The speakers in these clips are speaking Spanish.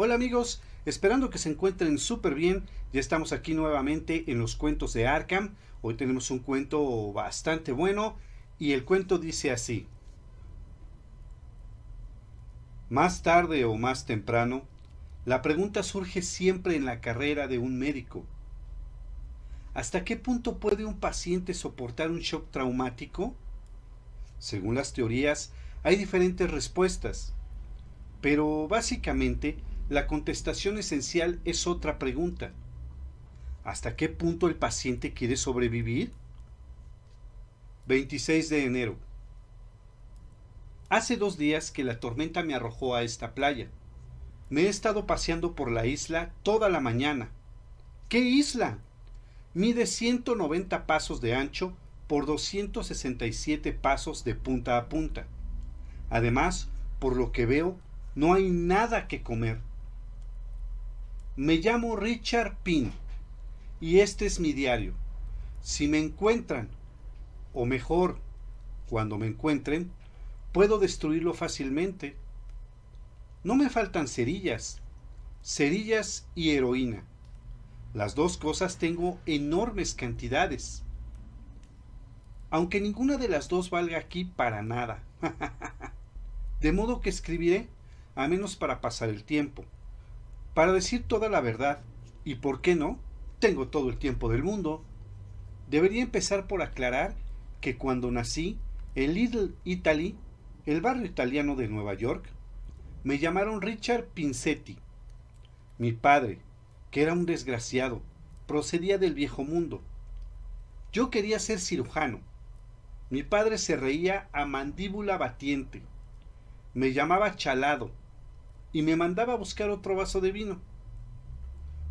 Hola amigos, esperando que se encuentren súper bien, ya estamos aquí nuevamente en los cuentos de Arkham. Hoy tenemos un cuento bastante bueno y el cuento dice así. Más tarde o más temprano, la pregunta surge siempre en la carrera de un médico. ¿Hasta qué punto puede un paciente soportar un shock traumático? Según las teorías, hay diferentes respuestas, pero básicamente la contestación esencial es otra pregunta. ¿Hasta qué punto el paciente quiere sobrevivir? 26 de enero. Hace dos días que la tormenta me arrojó a esta playa. Me he estado paseando por la isla toda la mañana. ¿Qué isla? Mide 190 pasos de ancho por 267 pasos de punta a punta. Además, por lo que veo, no hay nada que comer. Me llamo Richard Pin y este es mi diario. Si me encuentran, o mejor, cuando me encuentren, puedo destruirlo fácilmente. No me faltan cerillas, cerillas y heroína. Las dos cosas tengo enormes cantidades. Aunque ninguna de las dos valga aquí para nada. de modo que escribiré, a menos para pasar el tiempo para decir toda la verdad, y por qué no, tengo todo el tiempo del mundo. Debería empezar por aclarar que cuando nací en Little Italy, el barrio italiano de Nueva York, me llamaron Richard Pincetti. Mi padre, que era un desgraciado, procedía del viejo mundo. Yo quería ser cirujano. Mi padre se reía a mandíbula batiente. Me llamaba chalado y me mandaba a buscar otro vaso de vino.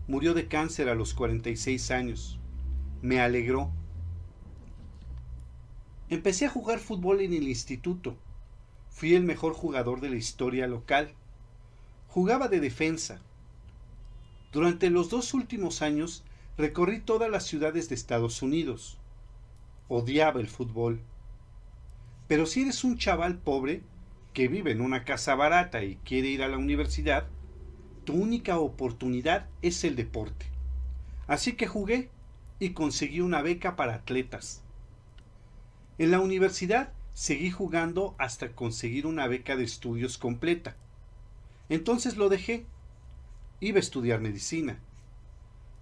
Murió de cáncer a los 46 años. Me alegró. Empecé a jugar fútbol en el instituto. Fui el mejor jugador de la historia local. Jugaba de defensa. Durante los dos últimos años recorrí todas las ciudades de Estados Unidos. Odiaba el fútbol. Pero si eres un chaval pobre, que vive en una casa barata y quiere ir a la universidad, tu única oportunidad es el deporte. Así que jugué y conseguí una beca para atletas. En la universidad seguí jugando hasta conseguir una beca de estudios completa. Entonces lo dejé. Iba a estudiar medicina.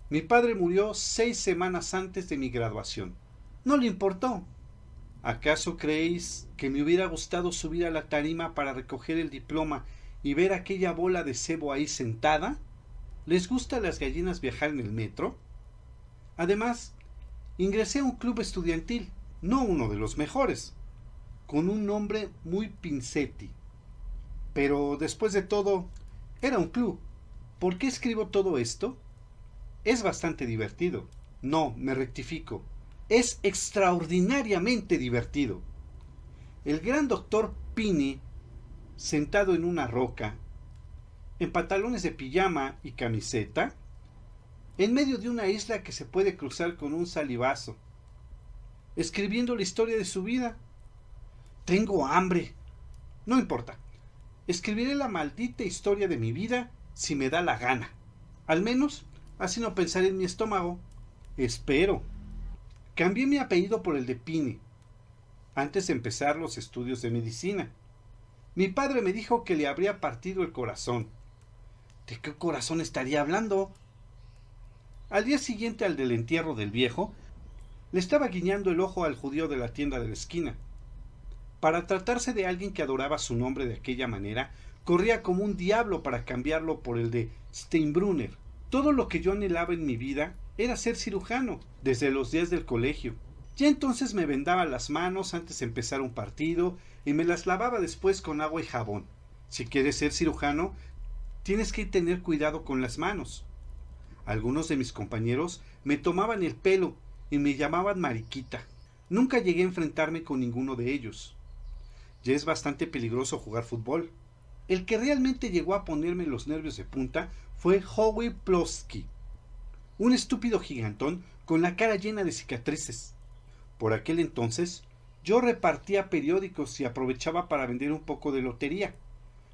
Mi padre murió seis semanas antes de mi graduación. No le importó. ¿Acaso creéis que me hubiera gustado subir a la tarima para recoger el diploma y ver aquella bola de cebo ahí sentada? ¿Les gusta a las gallinas viajar en el metro? Además, ingresé a un club estudiantil, no uno de los mejores, con un nombre muy pincetti. Pero después de todo, era un club. ¿Por qué escribo todo esto? Es bastante divertido. No, me rectifico es extraordinariamente divertido. El gran doctor Pini, sentado en una roca, en pantalones de pijama y camiseta, en medio de una isla que se puede cruzar con un salivazo, escribiendo la historia de su vida. Tengo hambre. No importa. Escribiré la maldita historia de mi vida si me da la gana. Al menos así no pensaré en mi estómago. Espero. Cambié mi apellido por el de Pini, antes de empezar los estudios de medicina. Mi padre me dijo que le habría partido el corazón. ¿De qué corazón estaría hablando? Al día siguiente al del entierro del viejo, le estaba guiñando el ojo al judío de la tienda de la esquina. Para tratarse de alguien que adoraba su nombre de aquella manera, corría como un diablo para cambiarlo por el de Steinbrunner. Todo lo que yo anhelaba en mi vida era ser cirujano desde los días del colegio. Ya entonces me vendaba las manos antes de empezar un partido y me las lavaba después con agua y jabón. Si quieres ser cirujano, tienes que tener cuidado con las manos. Algunos de mis compañeros me tomaban el pelo y me llamaban mariquita. Nunca llegué a enfrentarme con ninguno de ellos. Ya es bastante peligroso jugar fútbol. El que realmente llegó a ponerme los nervios de punta fue Howie Plosky, un estúpido gigantón con la cara llena de cicatrices. Por aquel entonces yo repartía periódicos y aprovechaba para vender un poco de lotería.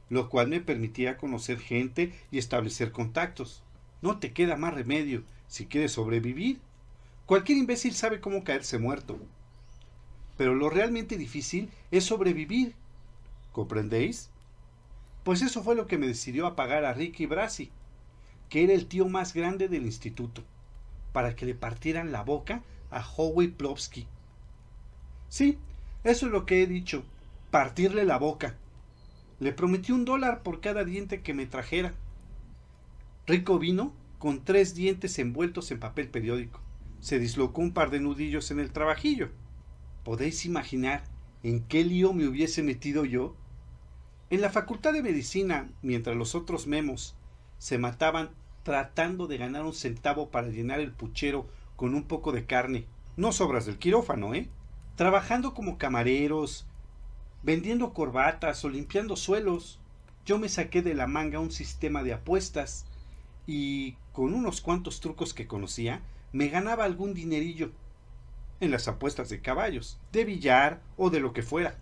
lo cual me permitía conocer gente y establecer contactos. No te queda más remedio si quieres sobrevivir. Cualquier imbécil sabe cómo caerse muerto. Pero lo realmente difícil es sobrevivir. ¿Comprendéis? Pues eso fue lo que me decidió a pagar a Ricky Brasi, que era el tío más grande del instituto, para que le partieran la boca a Howie Plowski. Sí, eso es lo que he dicho, partirle la boca. Le prometí un dólar por cada diente que me trajera. Rico vino con tres dientes envueltos en papel periódico. Se dislocó un par de nudillos en el trabajillo. ¿Podéis imaginar en qué lío me hubiese metido yo? En la Facultad de Medicina, mientras los otros memos se mataban tratando de ganar un centavo para llenar el puchero con un poco de carne, no sobras del quirófano, ¿eh? Trabajando como camareros, vendiendo corbatas o limpiando suelos. Yo me saqué de la manga un sistema de apuestas y con unos cuantos trucos que conocía, me ganaba algún dinerillo en las apuestas de caballos, de billar o de lo que fuera.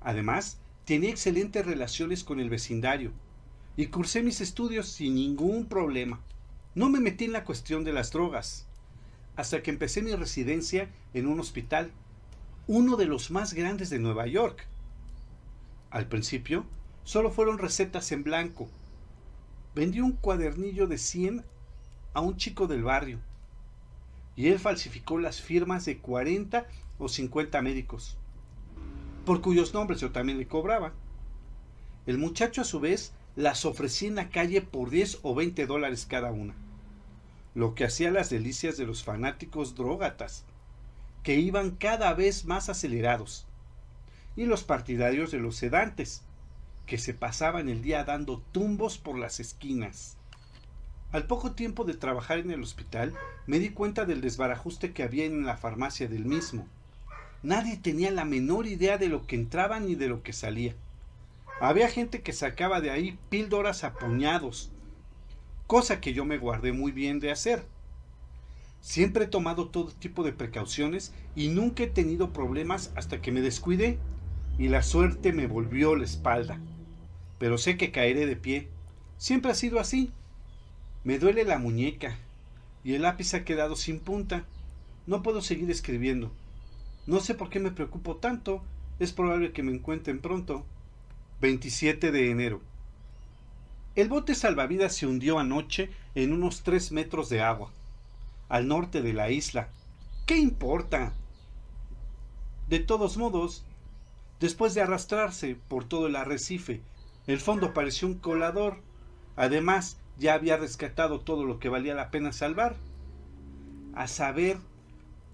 Además, tenía excelentes relaciones con el vecindario y cursé mis estudios sin ningún problema. No me metí en la cuestión de las drogas hasta que empecé mi residencia en un hospital, uno de los más grandes de Nueva York. Al principio, solo fueron recetas en blanco. Vendí un cuadernillo de 100 a un chico del barrio y él falsificó las firmas de 40 o 50 médicos, por cuyos nombres yo también le cobraba. El muchacho a su vez las ofrecía en la calle por 10 o 20 dólares cada una, lo que hacía las delicias de los fanáticos drógatas, que iban cada vez más acelerados y los partidarios de los sedantes, que se pasaban el día dando tumbos por las esquinas. Al poco tiempo de trabajar en el hospital, me di cuenta del desbarajuste que había en la farmacia del mismo. Nadie tenía la menor idea de lo que entraba ni de lo que salía. Había gente que sacaba de ahí píldoras a puñados, cosa que yo me guardé muy bien de hacer. Siempre he tomado todo tipo de precauciones y nunca he tenido problemas hasta que me descuidé y la suerte me volvió la espalda. Pero sé que caeré de pie. Siempre ha sido así. Me duele la muñeca y el lápiz ha quedado sin punta. No puedo seguir escribiendo. No sé por qué me preocupo tanto. Es probable que me encuentren pronto. 27 de enero. El bote salvavidas se hundió anoche en unos tres metros de agua, al norte de la isla. ¿Qué importa? De todos modos, después de arrastrarse por todo el arrecife. El fondo pareció un colador. Además, ya había rescatado todo lo que valía la pena salvar. A saber,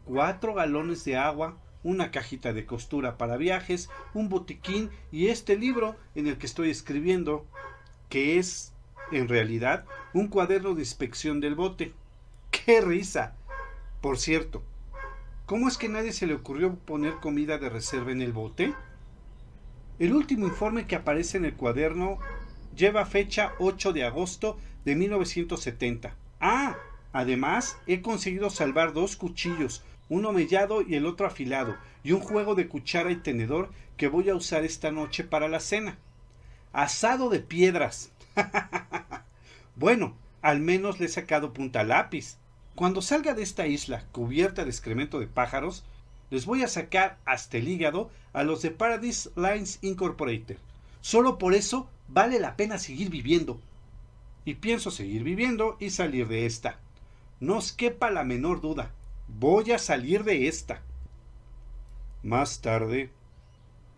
cuatro galones de agua, una cajita de costura para viajes, un botiquín y este libro en el que estoy escribiendo, que es, en realidad, un cuaderno de inspección del bote. ¡Qué risa! Por cierto, ¿cómo es que nadie se le ocurrió poner comida de reserva en el bote? El último informe que aparece en el cuaderno lleva fecha 8 de agosto de 1970. Ah, además he conseguido salvar dos cuchillos, uno mellado y el otro afilado, y un juego de cuchara y tenedor que voy a usar esta noche para la cena. Asado de piedras. bueno, al menos le he sacado punta lápiz. Cuando salga de esta isla cubierta de excremento de pájaros, les voy a sacar hasta el hígado a los de Paradise Lines Incorporated. Solo por eso vale la pena seguir viviendo. Y pienso seguir viviendo y salir de esta. No os quepa la menor duda. Voy a salir de esta. Más tarde,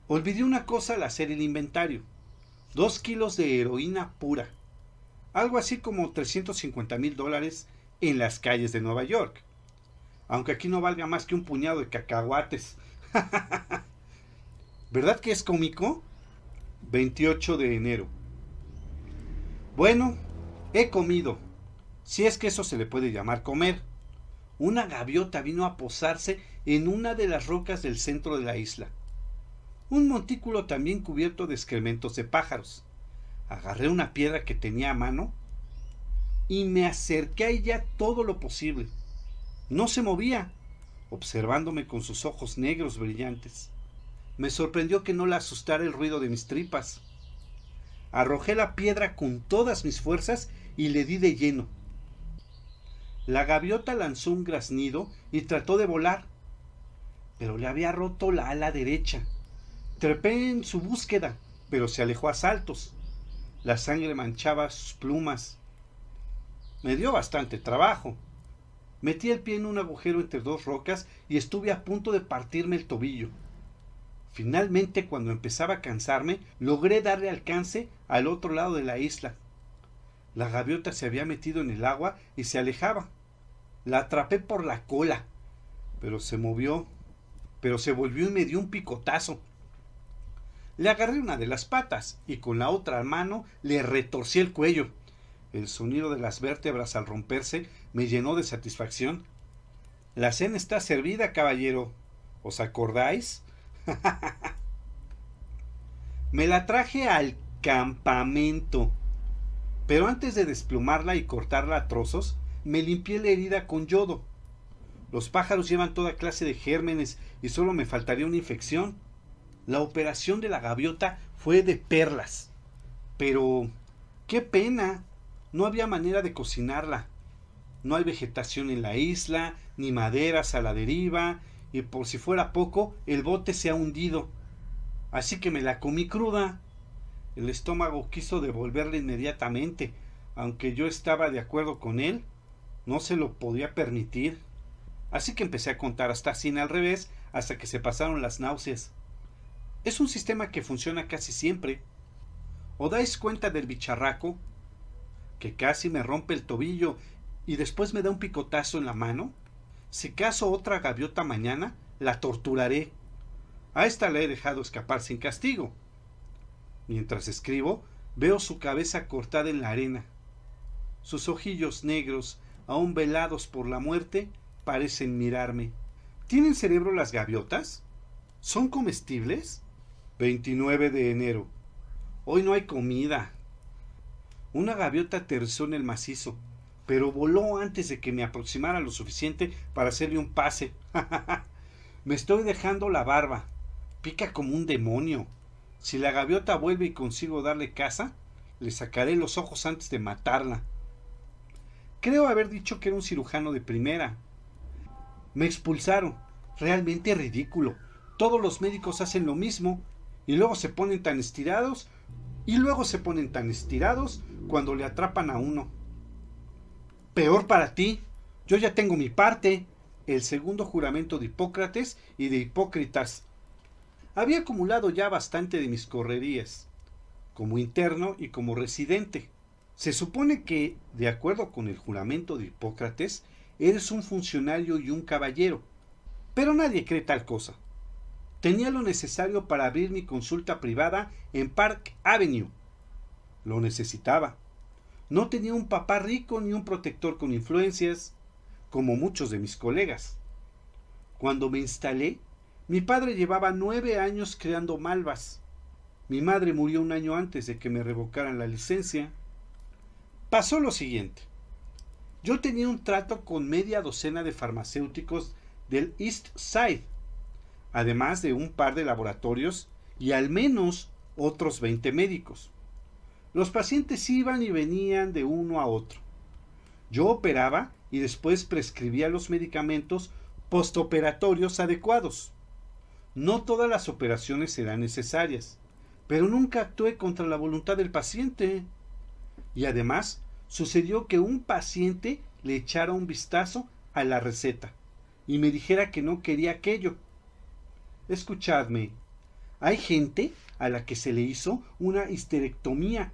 olvidé una cosa al hacer el inventario. Dos kilos de heroína pura. Algo así como 350 mil dólares en las calles de Nueva York aunque aquí no valga más que un puñado de cacahuates. ¿Verdad que es cómico? 28 de enero. Bueno, he comido, si es que eso se le puede llamar comer. Una gaviota vino a posarse en una de las rocas del centro de la isla. Un montículo también cubierto de excrementos de pájaros. Agarré una piedra que tenía a mano y me acerqué a ella todo lo posible. No se movía, observándome con sus ojos negros brillantes. Me sorprendió que no la asustara el ruido de mis tripas. Arrojé la piedra con todas mis fuerzas y le di de lleno. La gaviota lanzó un graznido y trató de volar, pero le había roto la ala derecha. Trepé en su búsqueda, pero se alejó a saltos. La sangre manchaba sus plumas. Me dio bastante trabajo. Metí el pie en un agujero entre dos rocas y estuve a punto de partirme el tobillo. Finalmente, cuando empezaba a cansarme, logré darle alcance al otro lado de la isla. La gaviota se había metido en el agua y se alejaba. La atrapé por la cola, pero se movió, pero se volvió y me dio un picotazo. Le agarré una de las patas y con la otra mano le retorcí el cuello. El sonido de las vértebras al romperse me llenó de satisfacción. La cena está servida, caballero. ¿Os acordáis? me la traje al campamento. Pero antes de desplumarla y cortarla a trozos, me limpié la herida con yodo. Los pájaros llevan toda clase de gérmenes y solo me faltaría una infección. La operación de la gaviota fue de perlas. Pero... ¡Qué pena! No había manera de cocinarla. No hay vegetación en la isla, ni maderas a la deriva, y por si fuera poco, el bote se ha hundido. Así que me la comí cruda. El estómago quiso devolverla inmediatamente, aunque yo estaba de acuerdo con él, no se lo podía permitir. Así que empecé a contar hasta cien al revés hasta que se pasaron las náuseas. Es un sistema que funciona casi siempre. ¿O dais cuenta del bicharraco? Que casi me rompe el tobillo y después me da un picotazo en la mano. Si caso otra gaviota mañana, la torturaré. A esta la he dejado escapar sin castigo. Mientras escribo, veo su cabeza cortada en la arena. Sus ojillos negros, aún velados por la muerte, parecen mirarme. ¿Tienen cerebro las gaviotas? ¿Son comestibles? 29 de enero. Hoy no hay comida. Una gaviota aterrizó en el macizo, pero voló antes de que me aproximara lo suficiente para hacerle un pase. me estoy dejando la barba. Pica como un demonio. Si la gaviota vuelve y consigo darle caza, le sacaré los ojos antes de matarla. Creo haber dicho que era un cirujano de primera. Me expulsaron. Realmente ridículo. Todos los médicos hacen lo mismo y luego se ponen tan estirados y luego se ponen tan estirados cuando le atrapan a uno. Peor para ti. Yo ya tengo mi parte. El segundo juramento de Hipócrates y de Hipócritas había acumulado ya bastante de mis correrías, como interno y como residente. Se supone que, de acuerdo con el juramento de Hipócrates, eres un funcionario y un caballero, pero nadie cree tal cosa. Tenía lo necesario para abrir mi consulta privada en Park Avenue. Lo necesitaba. No tenía un papá rico ni un protector con influencias, como muchos de mis colegas. Cuando me instalé, mi padre llevaba nueve años creando malvas. Mi madre murió un año antes de que me revocaran la licencia. Pasó lo siguiente. Yo tenía un trato con media docena de farmacéuticos del East Side, además de un par de laboratorios y al menos otros 20 médicos. Los pacientes iban y venían de uno a otro. Yo operaba y después prescribía los medicamentos postoperatorios adecuados. No todas las operaciones serán necesarias, pero nunca actué contra la voluntad del paciente. Y además, sucedió que un paciente le echara un vistazo a la receta y me dijera que no quería aquello. Escuchadme, hay gente a la que se le hizo una histerectomía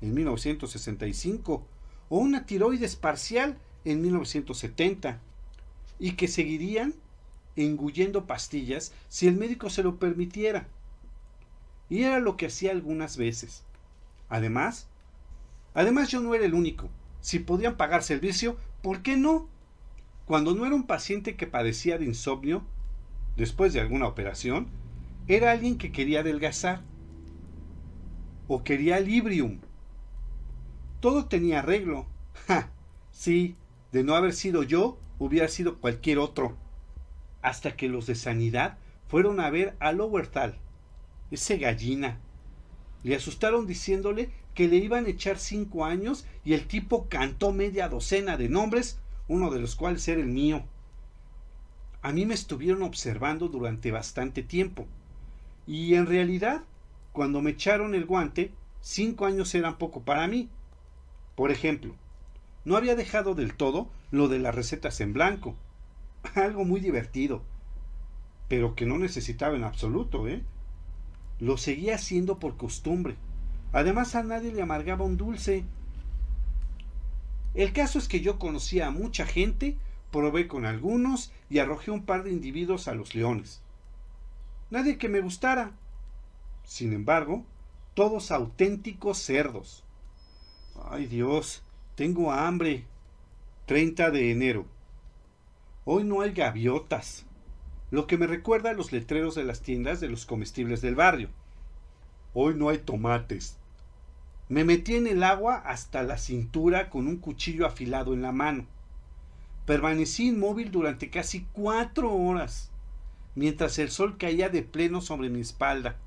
en 1965 o una tiroides parcial en 1970 y que seguirían engullendo pastillas si el médico se lo permitiera. Y era lo que hacía algunas veces. Además, además yo no era el único. Si podían pagar servicio, ¿por qué no? Cuando no era un paciente que padecía de insomnio, después de alguna operación, era alguien que quería adelgazar o quería librium. Todo tenía arreglo. Ja, sí, de no haber sido yo, hubiera sido cualquier otro hasta que los de sanidad fueron a ver a Lowerthal, ese gallina. Le asustaron diciéndole que le iban a echar cinco años y el tipo cantó media docena de nombres, uno de los cuales era el mío. A mí me estuvieron observando durante bastante tiempo. Y en realidad, cuando me echaron el guante, cinco años eran poco para mí. Por ejemplo, no había dejado del todo lo de las recetas en blanco. Algo muy divertido. Pero que no necesitaba en absoluto, ¿eh? Lo seguía haciendo por costumbre. Además a nadie le amargaba un dulce. El caso es que yo conocía a mucha gente, probé con algunos y arrojé un par de individuos a los leones. Nadie que me gustara. Sin embargo, todos auténticos cerdos. Ay Dios, tengo hambre. 30 de enero. Hoy no hay gaviotas, lo que me recuerda a los letreros de las tiendas de los comestibles del barrio. Hoy no hay tomates. Me metí en el agua hasta la cintura con un cuchillo afilado en la mano. Permanecí inmóvil durante casi cuatro horas, mientras el sol caía de pleno sobre mi espalda.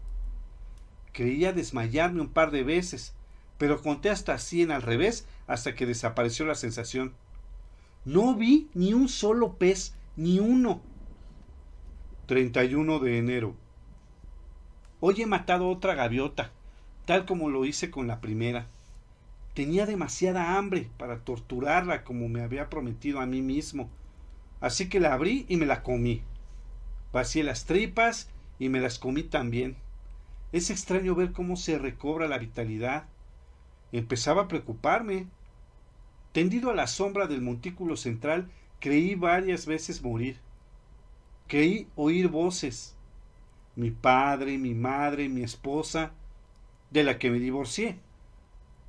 Creía desmayarme un par de veces, pero conté hasta cien al revés hasta que desapareció la sensación. No vi ni un solo pez, ni uno. 31 de enero. Hoy he matado otra gaviota, tal como lo hice con la primera. Tenía demasiada hambre para torturarla como me había prometido a mí mismo, así que la abrí y me la comí. Vacié las tripas y me las comí también. Es extraño ver cómo se recobra la vitalidad. Empezaba a preocuparme. Tendido a la sombra del montículo central, creí varias veces morir. Creí oír voces. Mi padre, mi madre, mi esposa, de la que me divorcié.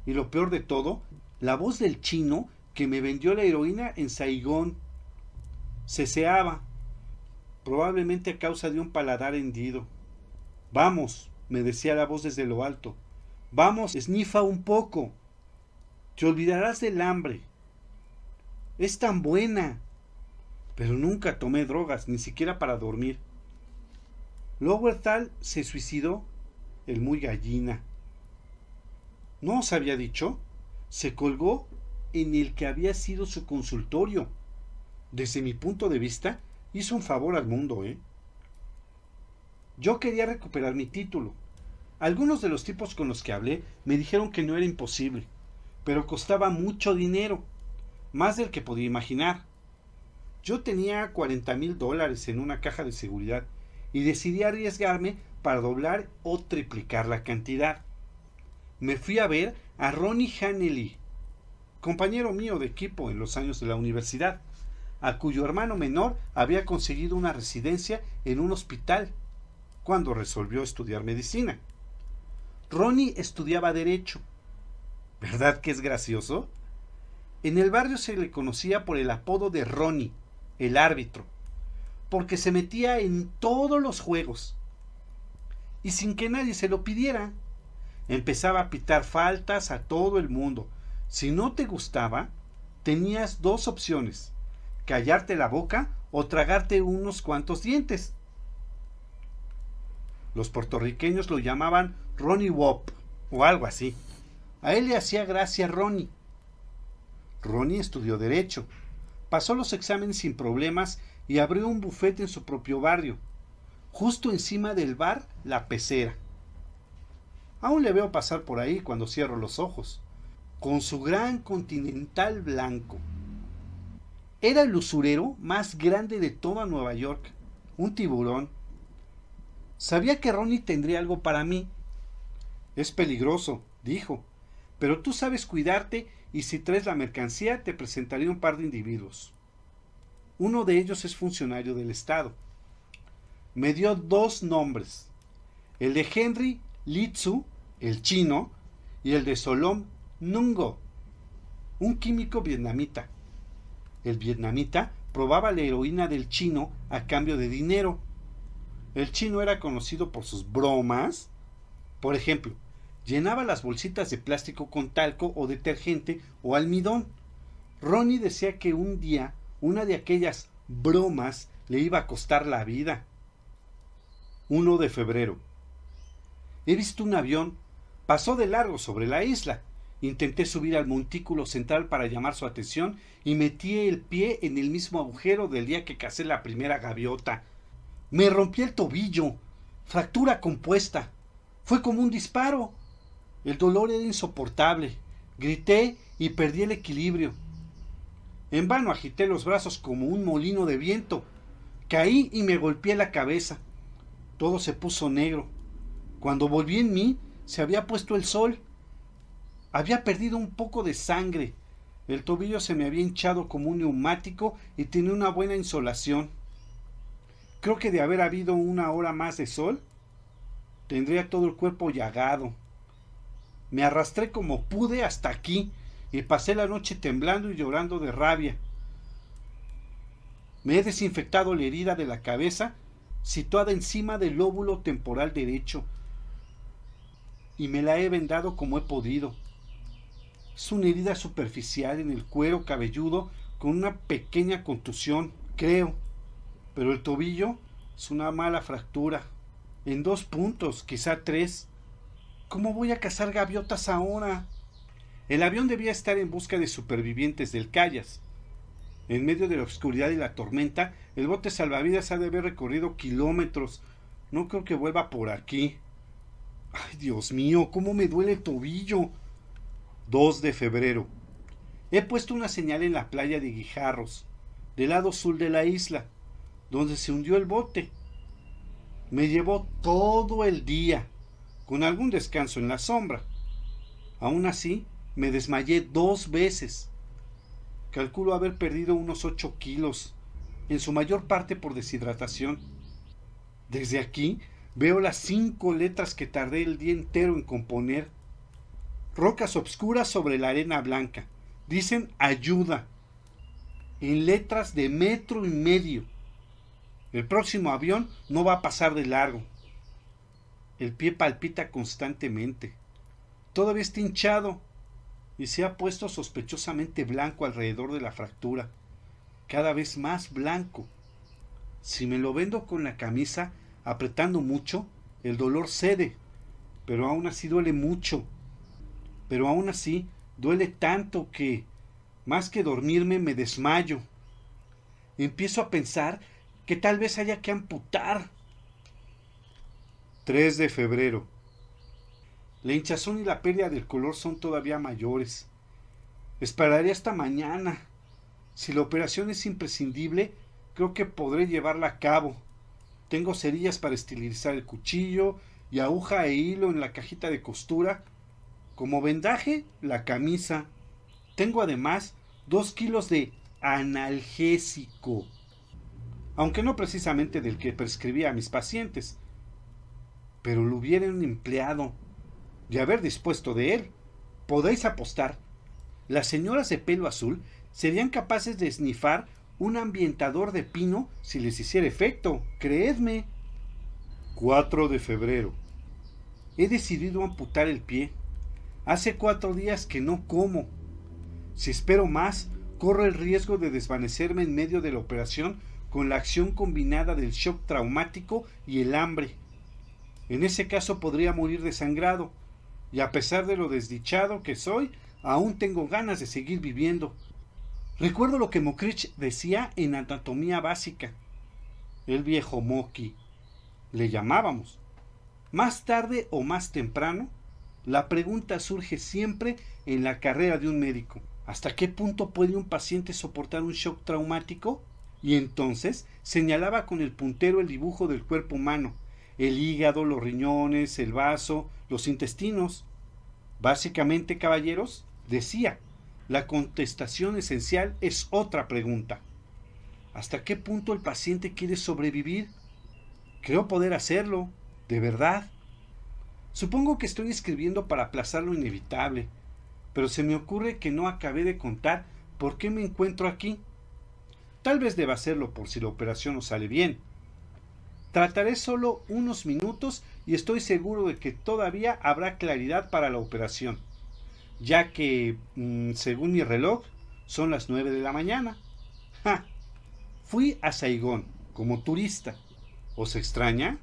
Y lo peor de todo, la voz del chino que me vendió la heroína en Saigón. Ceseaba, probablemente a causa de un paladar hendido. Vamos, me decía la voz desde lo alto. Vamos, esnifa un poco. Te olvidarás del hambre. Es tan buena. Pero nunca tomé drogas, ni siquiera para dormir. Lowerthal se suicidó, el muy gallina. ¿No os había dicho? Se colgó en el que había sido su consultorio. Desde mi punto de vista, hizo un favor al mundo, ¿eh? Yo quería recuperar mi título. Algunos de los tipos con los que hablé me dijeron que no era imposible, pero costaba mucho dinero, más del que podía imaginar. Yo tenía 40 mil dólares en una caja de seguridad y decidí arriesgarme para doblar o triplicar la cantidad. Me fui a ver a Ronnie Hanley, compañero mío de equipo en los años de la universidad, a cuyo hermano menor había conseguido una residencia en un hospital cuando resolvió estudiar medicina. Ronnie estudiaba derecho. ¿Verdad que es gracioso? En el barrio se le conocía por el apodo de Ronnie, el árbitro, porque se metía en todos los juegos y sin que nadie se lo pidiera. Empezaba a pitar faltas a todo el mundo. Si no te gustaba, tenías dos opciones, callarte la boca o tragarte unos cuantos dientes. Los puertorriqueños lo llamaban Ronnie Wop o algo así. A él le hacía gracia Ronnie. Ronnie estudió derecho, pasó los exámenes sin problemas y abrió un bufete en su propio barrio, justo encima del bar La Pecera. Aún le veo pasar por ahí cuando cierro los ojos, con su gran continental blanco. Era el usurero más grande de toda Nueva York, un tiburón. Sabía que Ronnie tendría algo para mí. Es peligroso, dijo, pero tú sabes cuidarte y si traes la mercancía te presentaré un par de individuos. Uno de ellos es funcionario del Estado. Me dio dos nombres, el de Henry Litsu, el chino, y el de Solom Nungo, un químico vietnamita. El vietnamita probaba la heroína del chino a cambio de dinero. El chino era conocido por sus bromas. Por ejemplo, llenaba las bolsitas de plástico con talco o detergente o almidón. Ronnie decía que un día una de aquellas bromas le iba a costar la vida. 1 de febrero. He visto un avión. Pasó de largo sobre la isla. Intenté subir al montículo central para llamar su atención y metí el pie en el mismo agujero del día que cacé la primera gaviota. Me rompí el tobillo. Fractura compuesta. Fue como un disparo. El dolor era insoportable. Grité y perdí el equilibrio. En vano agité los brazos como un molino de viento. Caí y me golpeé la cabeza. Todo se puso negro. Cuando volví en mí, se había puesto el sol. Había perdido un poco de sangre. El tobillo se me había hinchado como un neumático y tenía una buena insolación. Creo que de haber habido una hora más de sol, tendría todo el cuerpo llagado. Me arrastré como pude hasta aquí y pasé la noche temblando y llorando de rabia. Me he desinfectado la herida de la cabeza situada encima del lóbulo temporal derecho y me la he vendado como he podido. Es una herida superficial en el cuero cabelludo con una pequeña contusión, creo. Pero el tobillo es una mala fractura. En dos puntos, quizá tres. ¿Cómo voy a cazar gaviotas ahora? El avión debía estar en busca de supervivientes del Cayas. En medio de la oscuridad y la tormenta, el bote salvavidas ha de haber recorrido kilómetros. No creo que vuelva por aquí. Ay, Dios mío, cómo me duele el tobillo. 2 de febrero. He puesto una señal en la playa de Guijarros, del lado sur de la isla, donde se hundió el bote. Me llevó todo el día, con algún descanso en la sombra. Aún así, me desmayé dos veces. Calculo haber perdido unos ocho kilos, en su mayor parte por deshidratación. Desde aquí Veo las cinco letras que tardé el día entero en componer. Rocas obscuras sobre la arena blanca. Dicen ayuda. En letras de metro y medio. El próximo avión no va a pasar de largo. El pie palpita constantemente. Todavía está hinchado y se ha puesto sospechosamente blanco alrededor de la fractura. Cada vez más blanco. Si me lo vendo con la camisa, apretando mucho, el dolor cede, pero aún así duele mucho. Pero aún así duele tanto que, más que dormirme, me desmayo. Empiezo a pensar que tal vez haya que amputar. 3 de febrero. La hinchazón y la pérdida del color son todavía mayores. Esperaré hasta mañana. Si la operación es imprescindible, creo que podré llevarla a cabo. Tengo cerillas para estilizar el cuchillo y aguja e hilo en la cajita de costura. Como vendaje, la camisa. Tengo además dos kilos de analgésico, aunque no precisamente del que prescribía a mis pacientes, pero lo hubieran empleado y haber dispuesto de él. Podéis apostar. Las señoras de pelo azul serían capaces de esnifar un ambientador de pino si les hiciera efecto, creedme. 4 de febrero. He decidido amputar el pie. Hace cuatro días que no como. Si espero más, corro el riesgo de desvanecerme en medio de la operación con la acción combinada del shock traumático y el hambre. En ese caso podría morir desangrado, y a pesar de lo desdichado que soy, aún tengo ganas de seguir viviendo, Recuerdo lo que Mokrich decía en anatomía básica. El viejo Moki. Le llamábamos. Más tarde o más temprano, la pregunta surge siempre en la carrera de un médico. ¿Hasta qué punto puede un paciente soportar un shock traumático? Y entonces señalaba con el puntero el dibujo del cuerpo humano, el hígado, los riñones, el vaso, los intestinos. Básicamente, caballeros, decía, la contestación esencial es otra pregunta. ¿Hasta qué punto el paciente quiere sobrevivir? Creo poder hacerlo, de verdad. Supongo que estoy escribiendo para aplazar lo inevitable, pero se me ocurre que no acabé de contar por qué me encuentro aquí. Tal vez deba hacerlo por si la operación no sale bien. Trataré solo unos minutos y estoy seguro de que todavía habrá claridad para la operación ya que, mm, según mi reloj, son las nueve de la mañana. Fui a Saigón como turista. ¿Os extraña?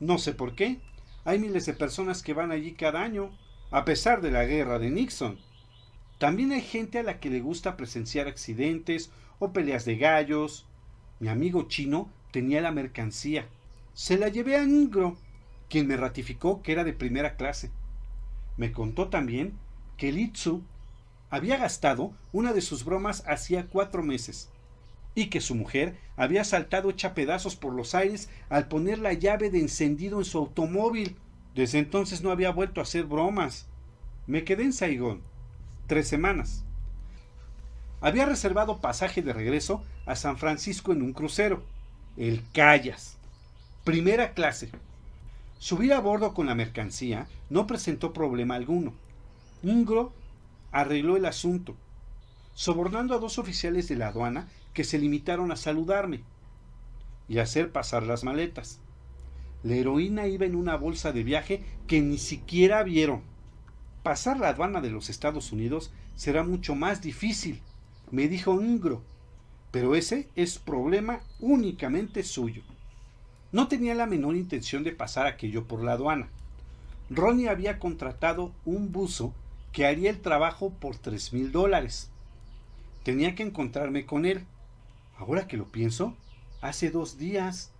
No sé por qué. Hay miles de personas que van allí cada año. a pesar de la guerra de Nixon. También hay gente a la que le gusta presenciar accidentes o peleas de gallos. Mi amigo chino tenía la mercancía. Se la llevé a Ingro, quien me ratificó que era de primera clase. Me contó también que Litsu había gastado una de sus bromas hacía cuatro meses y que su mujer había saltado hecha pedazos por los aires al poner la llave de encendido en su automóvil. Desde entonces no había vuelto a hacer bromas. Me quedé en Saigón tres semanas. Había reservado pasaje de regreso a San Francisco en un crucero, el Callas, primera clase. Subir a bordo con la mercancía no presentó problema alguno. Ingro arregló el asunto, sobornando a dos oficiales de la aduana que se limitaron a saludarme y hacer pasar las maletas. La heroína iba en una bolsa de viaje que ni siquiera vieron. Pasar la aduana de los Estados Unidos será mucho más difícil, me dijo Ingro, pero ese es problema únicamente suyo. No tenía la menor intención de pasar aquello por la aduana. Ronnie había contratado un buzo que haría el trabajo por tres mil dólares. Tenía que encontrarme con él. Ahora que lo pienso, hace dos días,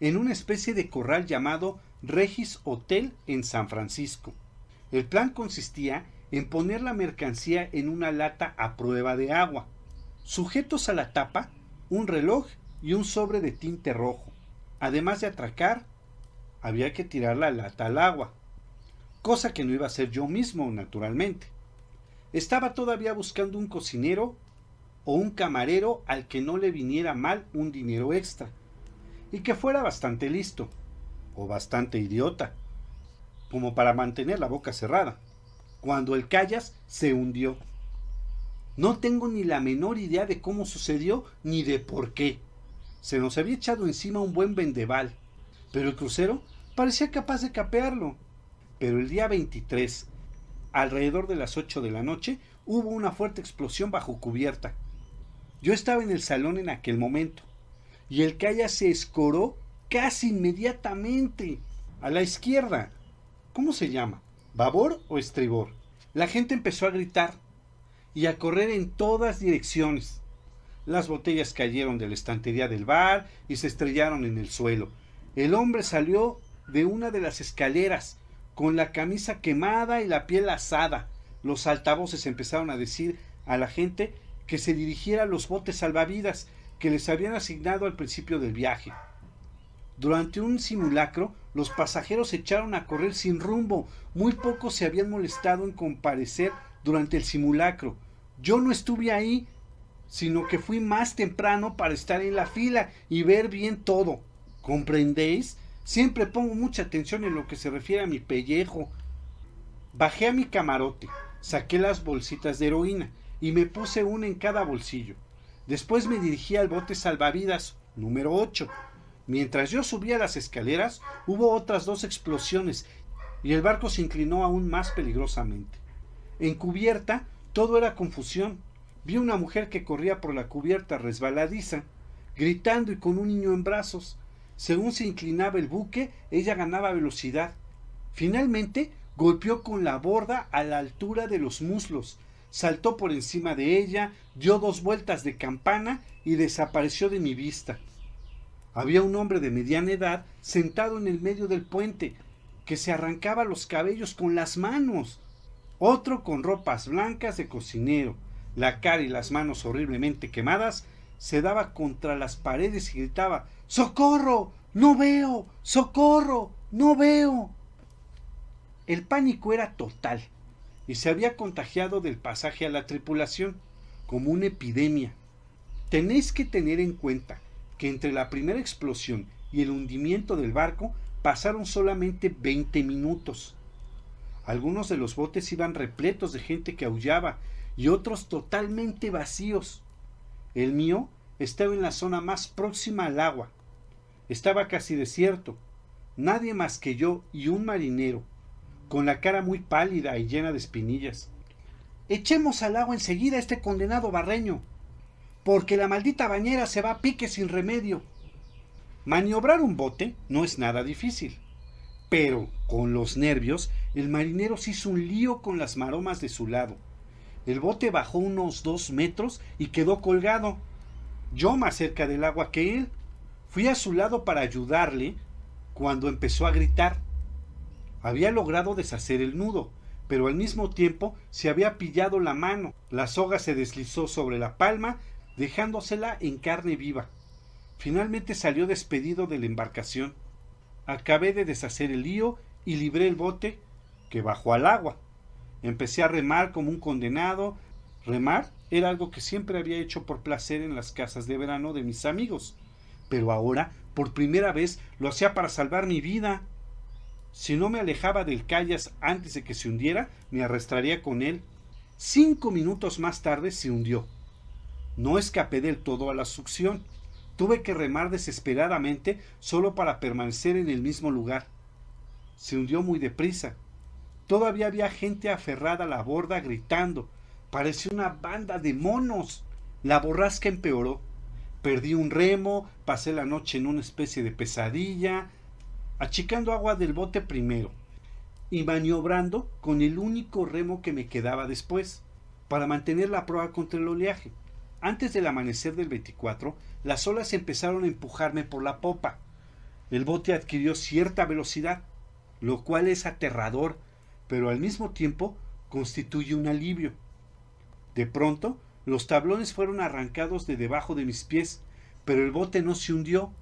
en una especie de corral llamado Regis Hotel en San Francisco. El plan consistía en poner la mercancía en una lata a prueba de agua, sujetos a la tapa un reloj y un sobre de tinte rojo. Además de atracar, había que tirar la lata al agua, cosa que no iba a hacer yo mismo, naturalmente. Estaba todavía buscando un cocinero o un camarero al que no le viniera mal un dinero extra, y que fuera bastante listo, o bastante idiota, como para mantener la boca cerrada, cuando el Callas se hundió. No tengo ni la menor idea de cómo sucedió ni de por qué. Se nos había echado encima un buen vendeval, pero el crucero parecía capaz de capearlo. Pero el día 23, alrededor de las 8 de la noche, hubo una fuerte explosión bajo cubierta. Yo estaba en el salón en aquel momento, y el Callas se escoró casi inmediatamente a la izquierda, ¿Cómo se llama? ¿Babor o estribor? La gente empezó a gritar y a correr en todas direcciones. Las botellas cayeron de la estantería del bar y se estrellaron en el suelo. El hombre salió de una de las escaleras con la camisa quemada y la piel asada. Los altavoces empezaron a decir a la gente que se dirigiera a los botes salvavidas que les habían asignado al principio del viaje. Durante un simulacro, los pasajeros echaron a correr sin rumbo. Muy pocos se habían molestado en comparecer durante el simulacro. Yo no estuve ahí, sino que fui más temprano para estar en la fila y ver bien todo. ¿Comprendéis? Siempre pongo mucha atención en lo que se refiere a mi pellejo. Bajé a mi camarote, saqué las bolsitas de heroína y me puse una en cada bolsillo. Después me dirigí al bote salvavidas número 8 Mientras yo subía las escaleras, hubo otras dos explosiones y el barco se inclinó aún más peligrosamente. En cubierta, todo era confusión. Vi una mujer que corría por la cubierta resbaladiza, gritando y con un niño en brazos. Según se inclinaba el buque, ella ganaba velocidad. Finalmente, golpeó con la borda a la altura de los muslos, saltó por encima de ella, dio dos vueltas de campana y desapareció de mi vista. Había un hombre de mediana edad sentado en el medio del puente, que se arrancaba los cabellos con las manos. Otro con ropas blancas de cocinero, la cara y las manos horriblemente quemadas, se daba contra las paredes y gritaba ¡Socorro! ¡No veo! ¡Socorro! ¡No veo! El pánico era total y se había contagiado del pasaje a la tripulación como una epidemia. Tenéis que tener en cuenta que entre la primera explosión y el hundimiento del barco pasaron solamente 20 minutos. Algunos de los botes iban repletos de gente que aullaba y otros totalmente vacíos. El mío estaba en la zona más próxima al agua. Estaba casi desierto. Nadie más que yo y un marinero, con la cara muy pálida y llena de espinillas. Echemos al agua enseguida a este condenado barreño, porque la maldita bañera se va a pique sin remedio. Maniobrar un bote no es nada difícil, pero con los nervios el marinero se hizo un lío con las maromas de su lado. El bote bajó unos dos metros y quedó colgado. Yo más cerca del agua que él. Fui a su lado para ayudarle cuando empezó a gritar. Había logrado deshacer el nudo, pero al mismo tiempo se había pillado la mano. La soga se deslizó sobre la palma, dejándosela en carne viva. Finalmente salió despedido de la embarcación. Acabé de deshacer el lío y libré el bote, que bajó al agua. Empecé a remar como un condenado. Remar era algo que siempre había hecho por placer en las casas de verano de mis amigos, pero ahora, por primera vez, lo hacía para salvar mi vida. Si no me alejaba del Callas antes de que se hundiera, me arrastraría con él. Cinco minutos más tarde se hundió. No escapé del todo a la succión. Tuve que remar desesperadamente solo para permanecer en el mismo lugar. Se hundió muy deprisa. Todavía había gente aferrada a la borda gritando. Parecía una banda de monos. La borrasca empeoró. Perdí un remo, pasé la noche en una especie de pesadilla, achicando agua del bote primero y maniobrando con el único remo que me quedaba después, para mantener la prueba contra el oleaje. Antes del amanecer del 24, las olas empezaron a empujarme por la popa. El bote adquirió cierta velocidad, lo cual es aterrador pero al mismo tiempo constituye un alivio. De pronto, los tablones fueron arrancados de debajo de mis pies, pero el bote no se hundió.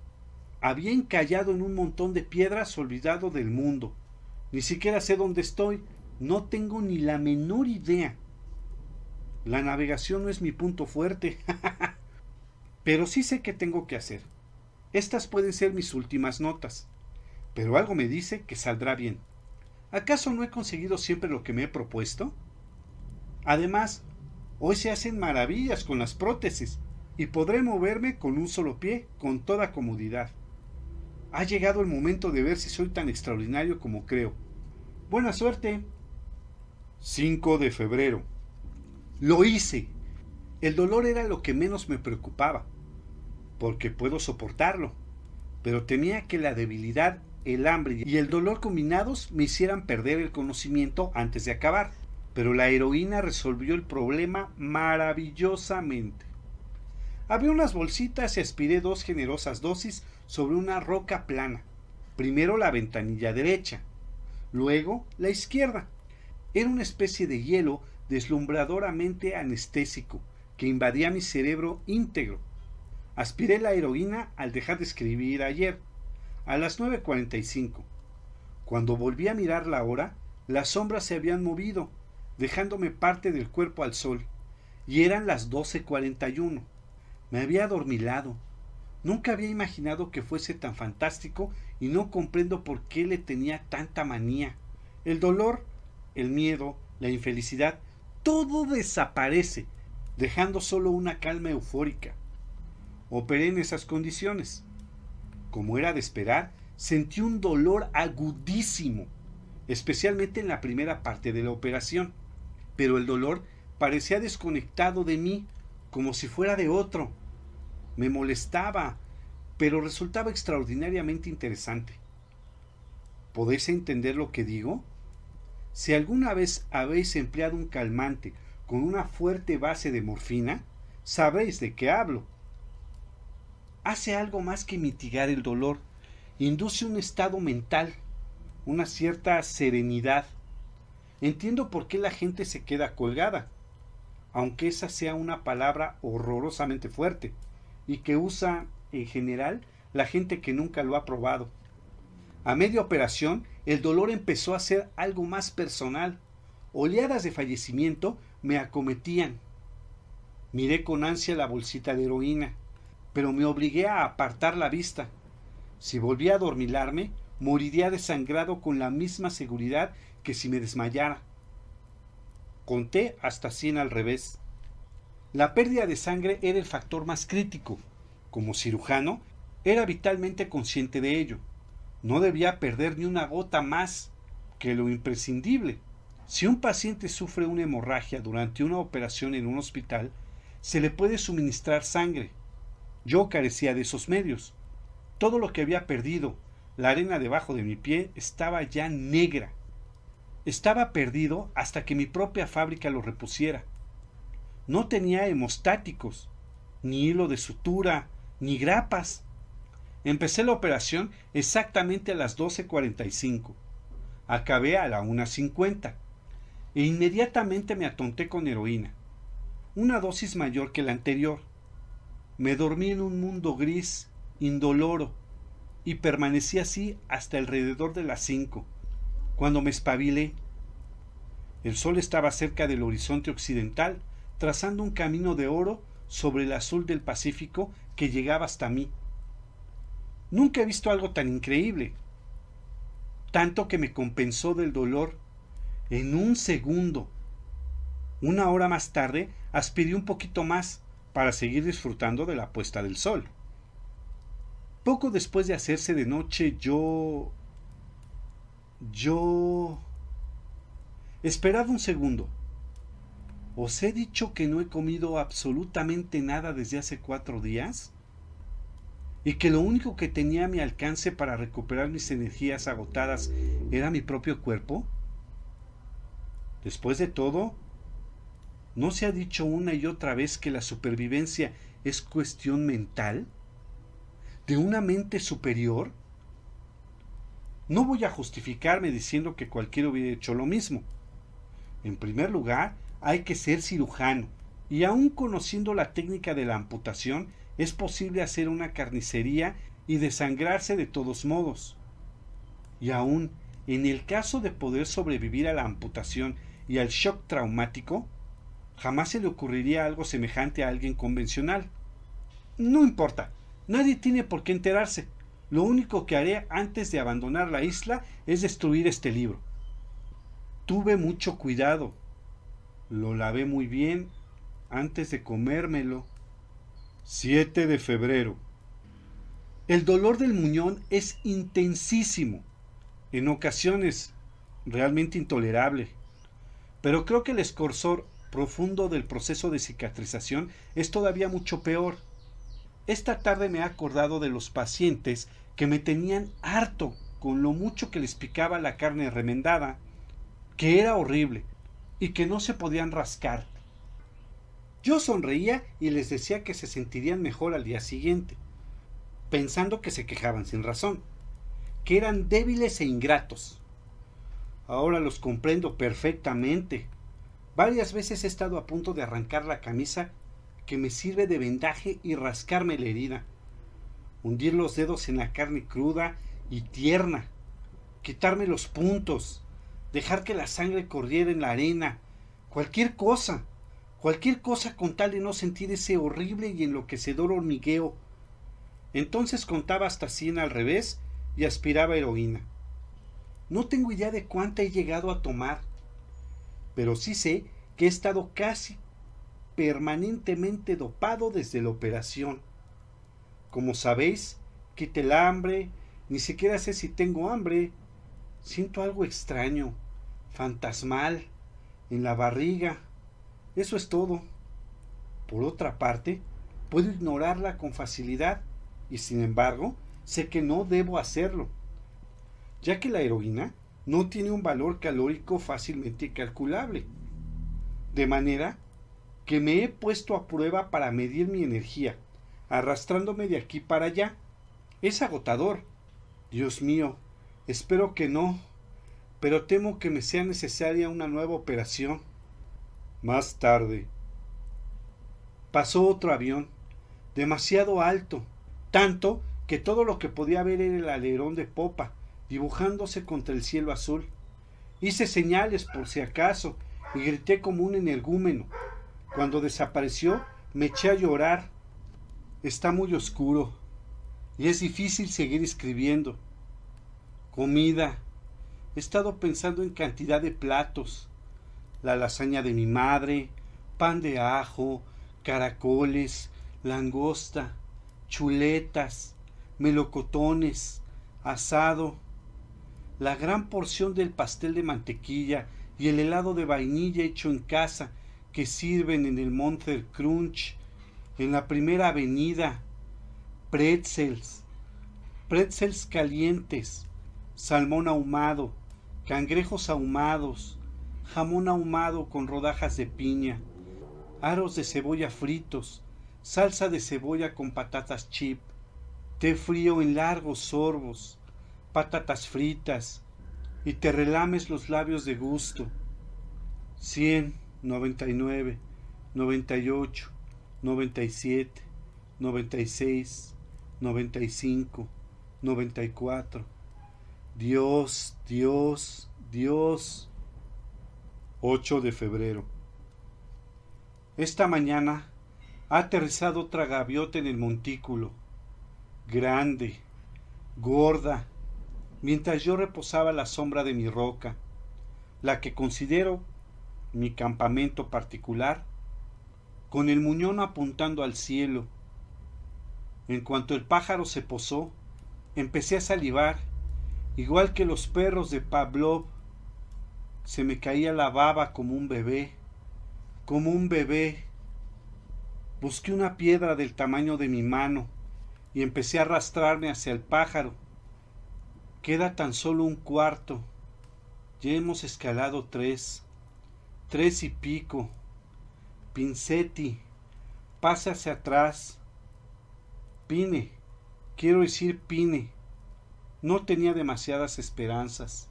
Había encallado en un montón de piedras olvidado del mundo. Ni siquiera sé dónde estoy. No tengo ni la menor idea. La navegación no es mi punto fuerte. pero sí sé qué tengo que hacer. Estas pueden ser mis últimas notas. Pero algo me dice que saldrá bien. ¿Acaso no he conseguido siempre lo que me he propuesto? Además, hoy se hacen maravillas con las prótesis y podré moverme con un solo pie con toda comodidad. Ha llegado el momento de ver si soy tan extraordinario como creo. Buena suerte. 5 de febrero. Lo hice. El dolor era lo que menos me preocupaba, porque puedo soportarlo, pero temía que la debilidad el hambre y el dolor combinados me hicieran perder el conocimiento antes de acabar. Pero la heroína resolvió el problema maravillosamente. Abrí unas bolsitas y aspiré dos generosas dosis sobre una roca plana. Primero la ventanilla derecha, luego la izquierda. Era una especie de hielo deslumbradoramente anestésico que invadía mi cerebro íntegro. Aspiré la heroína al dejar de escribir ayer a las 9.45. Cuando volví a mirar la hora, las sombras se habían movido, dejándome parte del cuerpo al sol, y eran las 12.41. Me había adormilado. Nunca había imaginado que fuese tan fantástico y no comprendo por qué le tenía tanta manía. El dolor, el miedo, la infelicidad, todo desaparece, dejando solo una calma eufórica. Operé en esas condiciones como era de esperar, sentí un dolor agudísimo, especialmente en la primera parte de la operación. Pero el dolor parecía desconectado de mí, como si fuera de otro. Me molestaba, pero resultaba extraordinariamente interesante. ¿Podéis entender lo que digo? Si alguna vez habéis empleado un calmante con una fuerte base de morfina, sabréis de qué hablo hace algo más que mitigar el dolor, induce un estado mental, una cierta serenidad. Entiendo por qué la gente se queda colgada, aunque esa sea una palabra horrorosamente fuerte y que usa en general la gente que nunca lo ha probado. A media operación, el dolor empezó a ser algo más personal. Oleadas de fallecimiento me acometían. Miré con ansia la bolsita de heroína pero me obligué a apartar la vista. Si volvía a dormilarme, moriría desangrado con la misma seguridad que si me desmayara. Conté hasta cien al revés. La pérdida de sangre era el factor más crítico. Como cirujano, era vitalmente consciente de ello. No debía perder ni una gota más que lo imprescindible. Si un paciente sufre una hemorragia durante una operación en un hospital, se le puede suministrar sangre, yo carecía de esos medios. Todo lo que había perdido, la arena debajo de mi pie, estaba ya negra. Estaba perdido hasta que mi propia fábrica lo repusiera. No tenía hemostáticos, ni hilo de sutura, ni grapas. Empecé la operación exactamente a las 12.45. Acabé a la 1.50. E inmediatamente me atonté con heroína. Una dosis mayor que la anterior. Me dormí en un mundo gris, indoloro, y permanecí así hasta alrededor de las 5 cuando me espabilé. El sol estaba cerca del horizonte occidental, trazando un camino de oro sobre el azul del Pacífico que llegaba hasta mí. Nunca he visto algo tan increíble, tanto que me compensó del dolor en un segundo. Una hora más tarde aspiré un poquito más para seguir disfrutando de la puesta del sol. Poco después de hacerse de noche yo yo... Esperad un segundo. ¿Os he dicho que no he comido absolutamente nada desde hace cuatro días? ¿Y que lo único que tenía a mi alcance para recuperar mis energías agotadas era mi propio cuerpo? Después de todo, ¿no se ha dicho una y otra vez que la supervivencia es cuestión mental? ¿De una mente superior? No voy a justificarme diciendo que cualquiera hubiera hecho lo mismo. En primer lugar, hay que ser cirujano, y aun conociendo la técnica de la amputación, es posible hacer una carnicería y desangrarse de todos modos. Y aun en el caso de poder sobrevivir a la amputación y al shock traumático, jamás se le ocurriría algo semejante a alguien convencional. No importa, nadie tiene por qué enterarse. Lo único que haré antes de abandonar la isla es destruir este libro. Tuve mucho cuidado. Lo lavé muy bien antes de comérmelo. 7 de febrero. El dolor del muñón es intensísimo, en ocasiones realmente intolerable, pero creo que el escorsor profundo del proceso de cicatrización es todavía mucho peor. Esta tarde me he acordado de los pacientes que me tenían harto con lo mucho que les picaba la carne remendada, que era horrible y que no se podían rascar. Yo sonreía y les decía que se sentirían mejor al día siguiente, pensando que se quejaban sin razón, que eran débiles e ingratos. Ahora los comprendo perfectamente. Varias veces he estado a punto de arrancar la camisa que me sirve de vendaje y rascarme la herida. Hundir los dedos en la carne cruda y tierna. Quitarme los puntos. Dejar que la sangre corriera en la arena. Cualquier cosa. Cualquier cosa con tal de no sentir ese horrible y enloquecedor hormigueo. Entonces contaba hasta cien al revés y aspiraba heroína. No tengo idea de cuánta he llegado a tomar, pero sí sé que he estado casi permanentemente dopado desde la operación. Como sabéis, quité el hambre, ni siquiera sé si tengo hambre. Siento algo extraño, fantasmal, en la barriga. Eso es todo. Por otra parte, puedo ignorarla con facilidad y sin embargo sé que no debo hacerlo, ya que la heroína no tiene un valor calórico fácilmente calculable. De manera que me he puesto a prueba para medir mi energía, arrastrándome de aquí para allá. Es agotador. Dios mío, espero que no, pero temo que me sea necesaria una nueva operación. Más tarde. Pasó otro avión, demasiado alto, tanto que todo lo que podía ver era el alerón de popa, dibujándose contra el cielo azul. Hice señales por si acaso y grité como un energúmeno, cuando desapareció, me eché a llorar. Está muy oscuro y es difícil seguir escribiendo. Comida. He estado pensando en cantidad de platos. La lasaña de mi madre, pan de ajo, caracoles, langosta, chuletas, melocotones, asado, la gran porción del pastel de mantequilla y el helado de vainilla hecho en casa que sirven en el Monter Crunch, en la primera avenida, pretzels, pretzels calientes, salmón ahumado, cangrejos ahumados, jamón ahumado con rodajas de piña, aros de cebolla fritos, salsa de cebolla con patatas chip, té frío en largos sorbos, patatas fritas, y te relames los labios de gusto. Cien, noventa y nueve, noventa y ocho, noventa y siete, noventa y seis, noventa y cinco, noventa y cuatro. Dios, Dios, Dios. 8 de febrero. Esta mañana ha aterrizado otra gaviota en el montículo, grande, gorda, mientras yo reposaba la sombra de mi roca, la que considero mi campamento particular, con el muñón apuntando al cielo. En cuanto el pájaro se posó, empecé a salivar, igual que los perros de Pavlov se me caía la baba como un bebé, como un bebé. Busqué una piedra del tamaño de mi mano y empecé a arrastrarme hacia el pájaro. Queda tan solo un cuarto. Ya hemos escalado tres, tres y pico. Pincetti, pase hacia atrás. Pine, quiero decir Pine. No tenía demasiadas esperanzas.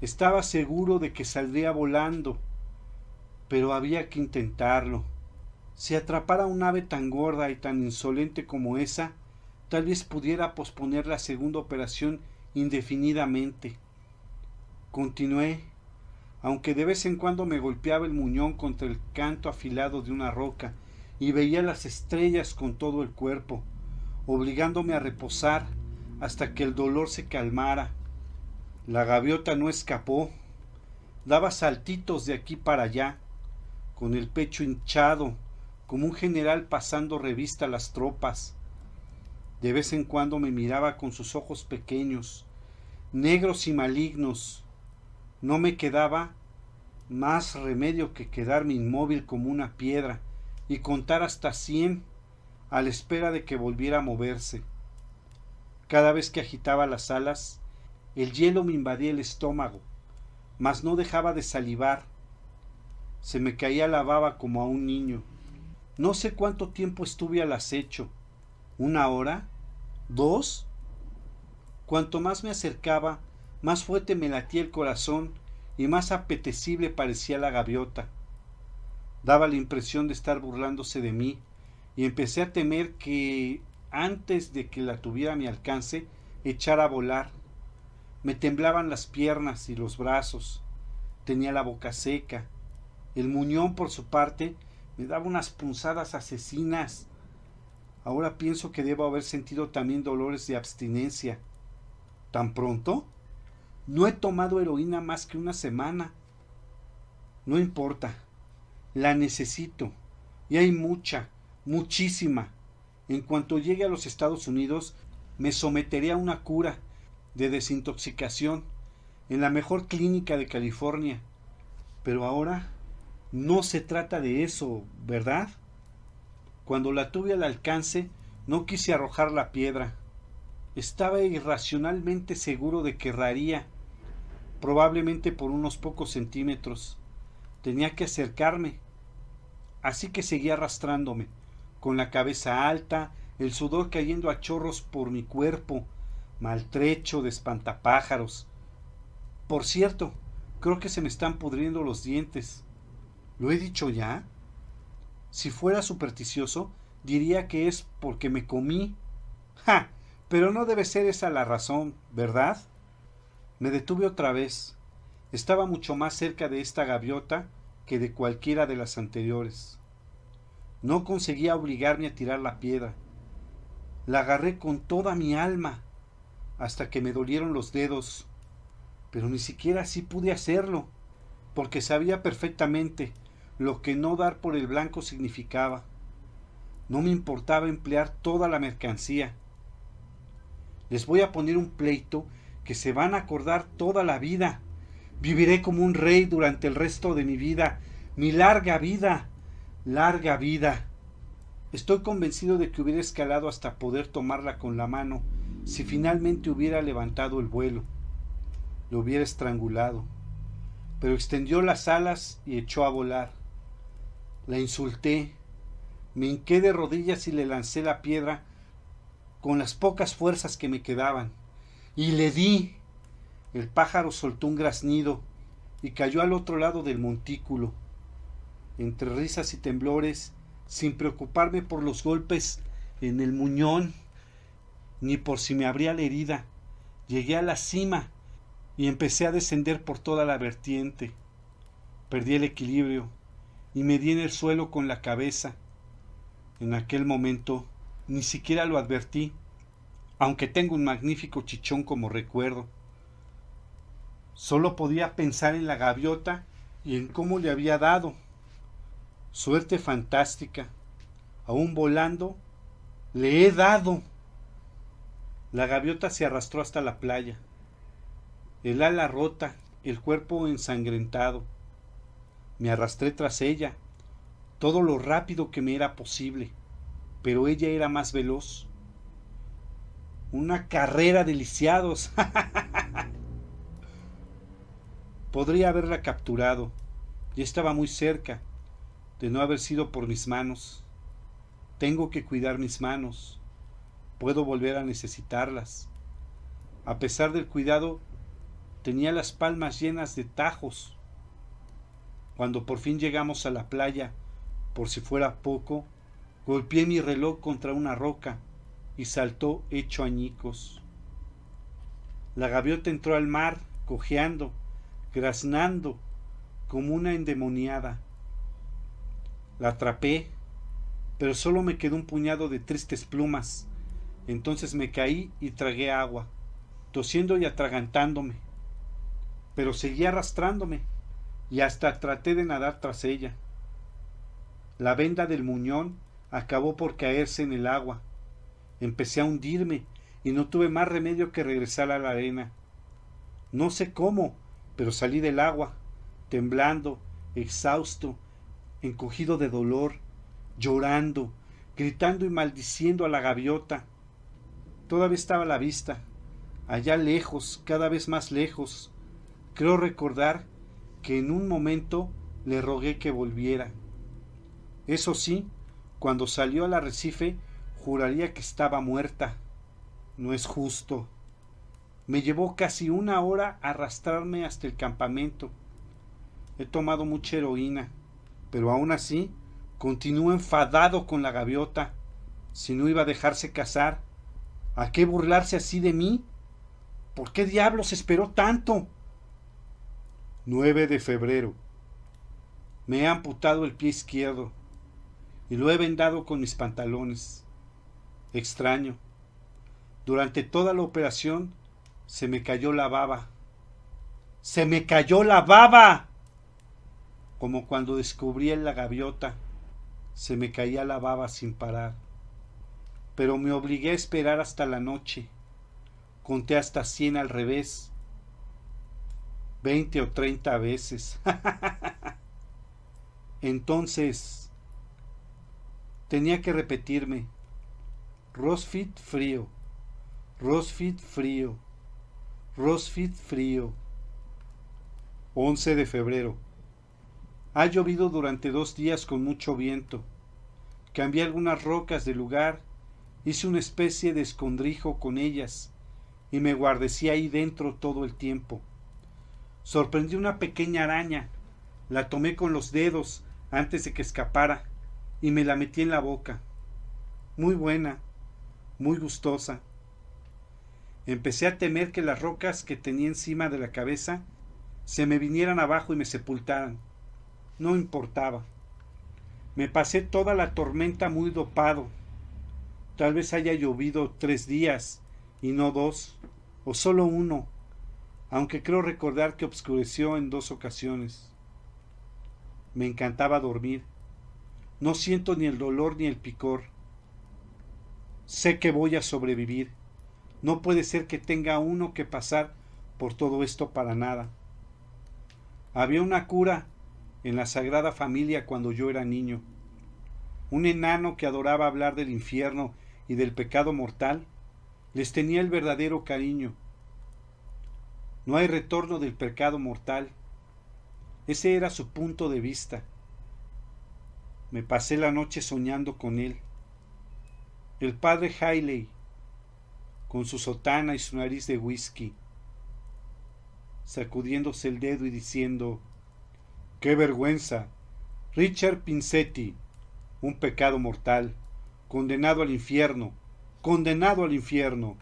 Estaba seguro de que saldría volando, pero había que intentarlo. Si atrapara un ave tan gorda y tan insolente como esa, tal vez pudiera posponer la segunda operación indefinidamente. Continué, aunque de vez en cuando me golpeaba el muñón contra el canto afilado de una roca y veía las estrellas con todo el cuerpo, obligándome a reposar hasta que el dolor se calmara la gaviota no escapó, daba saltitos de aquí para allá, con el pecho hinchado, como un general pasando revista a las tropas. De vez en cuando me miraba con sus ojos pequeños, negros y malignos. No me quedaba más remedio que quedarme inmóvil como una piedra y contar hasta cien a la espera de que volviera a moverse. Cada vez que agitaba las alas, el hielo me invadía el estómago, mas no dejaba de salivar. Se me caía la baba como a un niño. No sé cuánto tiempo estuve al acecho. ¿Una hora? ¿Dos? Cuanto más me acercaba, más fuerte me latía el corazón y más apetecible parecía la gaviota. Daba la impresión de estar burlándose de mí y empecé a temer que antes de que la tuviera a mi alcance echara a volar. Me temblaban las piernas y los brazos. Tenía la boca seca. El muñón, por su parte, me daba unas punzadas asesinas. Ahora pienso que debo haber sentido también dolores de abstinencia. ¿Tan pronto? No he tomado heroína más que una semana. No importa. La necesito. Y hay mucha, muchísima. En cuanto llegue a los Estados Unidos, me someteré a una cura de desintoxicación en la mejor clínica de California. Pero ahora no se trata de eso, ¿verdad? Cuando la tuve al alcance, no quise arrojar la piedra. Estaba irracionalmente seguro de que erraría, probablemente por unos pocos centímetros. Tenía que acercarme. Así que seguí arrastrándome, con la cabeza alta, el sudor cayendo a chorros por mi cuerpo, maltrecho de espantapájaros. Por cierto, creo que se me están pudriendo los dientes. ¿Lo he dicho ya? Si fuera supersticioso, diría que es porque me comí. ¡Ja! Pero no debe ser esa la razón, ¿verdad? Me detuve otra vez. Estaba mucho más cerca de esta gaviota que de cualquiera de las anteriores. No conseguía obligarme a tirar la piedra. La agarré con toda mi alma hasta que me dolieron los dedos, pero ni siquiera así pude hacerlo, porque sabía perfectamente lo que no dar por el blanco significaba. No me importaba emplear toda la mercancía. Les voy a poner un pleito que se van a acordar toda la vida. Viviré como un rey durante el resto de mi vida, mi larga vida, larga vida. Estoy convencido de que hubiera escalado hasta poder tomarla con la mano si finalmente hubiera levantado el vuelo. lo hubiera estrangulado, pero extendió las alas y echó a volar. La insulté, me hinqué de rodillas y le lancé la piedra con las pocas fuerzas que me quedaban, y le di. El pájaro soltó un graznido y cayó al otro lado del montículo. Entre risas y temblores, sin preocuparme por los golpes en el muñón, ni por si me abría la herida, llegué a la cima y empecé a descender por toda la vertiente. Perdí el equilibrio y me di en el suelo con la cabeza. En aquel momento ni siquiera lo advertí, aunque tengo un magnífico chichón como recuerdo. Solo podía pensar en la gaviota y en cómo le había dado. Suerte fantástica. Aún volando, le he dado. La gaviota se arrastró hasta la playa. El ala rota, el cuerpo ensangrentado. Me arrastré tras ella, todo lo rápido que me era posible, pero ella era más veloz. Una carrera de lisiados. Podría haberla capturado, y estaba muy cerca, de no haber sido por mis manos. Tengo que cuidar mis manos. Puedo volver a necesitarlas. A pesar del cuidado, tenía las palmas llenas de tajos. Cuando por fin llegamos a la playa, por si fuera poco, golpeé mi reloj contra una roca y saltó hecho añicos. La gaviota entró al mar, cojeando, graznando, como una endemoniada. La atrapé, pero solo me quedó un puñado de tristes plumas. Entonces me caí y tragué agua, tosiendo y atragantándome. Pero seguí arrastrándome y hasta traté de nadar tras ella. La venda del muñón acabó por caerse en el agua. Empecé a hundirme y no tuve más remedio que regresar a la arena. No sé cómo, pero salí del agua, temblando, exhausto, encogido de dolor, llorando, gritando y maldiciendo a la gaviota. Todavía estaba a la vista, allá lejos, cada vez más lejos. Creo recordar que en un momento le rogué que volviera. Eso sí, cuando salió al arrecife, juraría que estaba muerta. No es justo. Me llevó casi una hora arrastrarme hasta el campamento. He tomado mucha heroína, pero aún así continúo enfadado con la gaviota. Si no iba a dejarse casar, ¿a qué burlarse así de mí? ¿Por qué diablos esperó tanto? 9 de febrero. Me he amputado el pie izquierdo y lo he vendado con mis pantalones. Extraño. Durante toda la operación se me cayó la baba. Se me cayó la baba. Como cuando descubrí en la gaviota, se me caía la baba sin parar. Pero me obligué a esperar hasta la noche. Conté hasta cien al revés. Veinte o treinta veces. Entonces tenía que repetirme. Rosfit frío. Rosfit frío. Rosfit frío. 11 de febrero. Ha llovido durante dos días con mucho viento. Cambié algunas rocas de lugar, hice una especie de escondrijo con ellas y me guardecí ahí dentro todo el tiempo. Sorprendí una pequeña araña, la tomé con los dedos antes de que escapara y me la metí en la boca. Muy buena, muy gustosa. Empecé a temer que las rocas que tenía encima de la cabeza se me vinieran abajo y me sepultaran. No importaba. Me pasé toda la tormenta muy dopado. Tal vez haya llovido tres días y no dos, o solo uno, aunque creo recordar que obscureció en dos ocasiones. Me encantaba dormir. No siento ni el dolor ni el picor. Sé que voy a sobrevivir. No puede ser que tenga uno que pasar por todo esto para nada. Había una cura en la Sagrada Familia cuando yo era niño. Un enano que adoraba hablar del infierno y del pecado mortal, les tenía el verdadero cariño. No hay retorno del pecado mortal. Ese era su punto de vista. Me pasé la noche soñando con él. El padre Hailey, con su sotana y su nariz de whisky, sacudiéndose el dedo y diciendo, ¡Qué vergüenza! Richard Pincetti, un pecado mortal, condenado al infierno, condenado al infierno.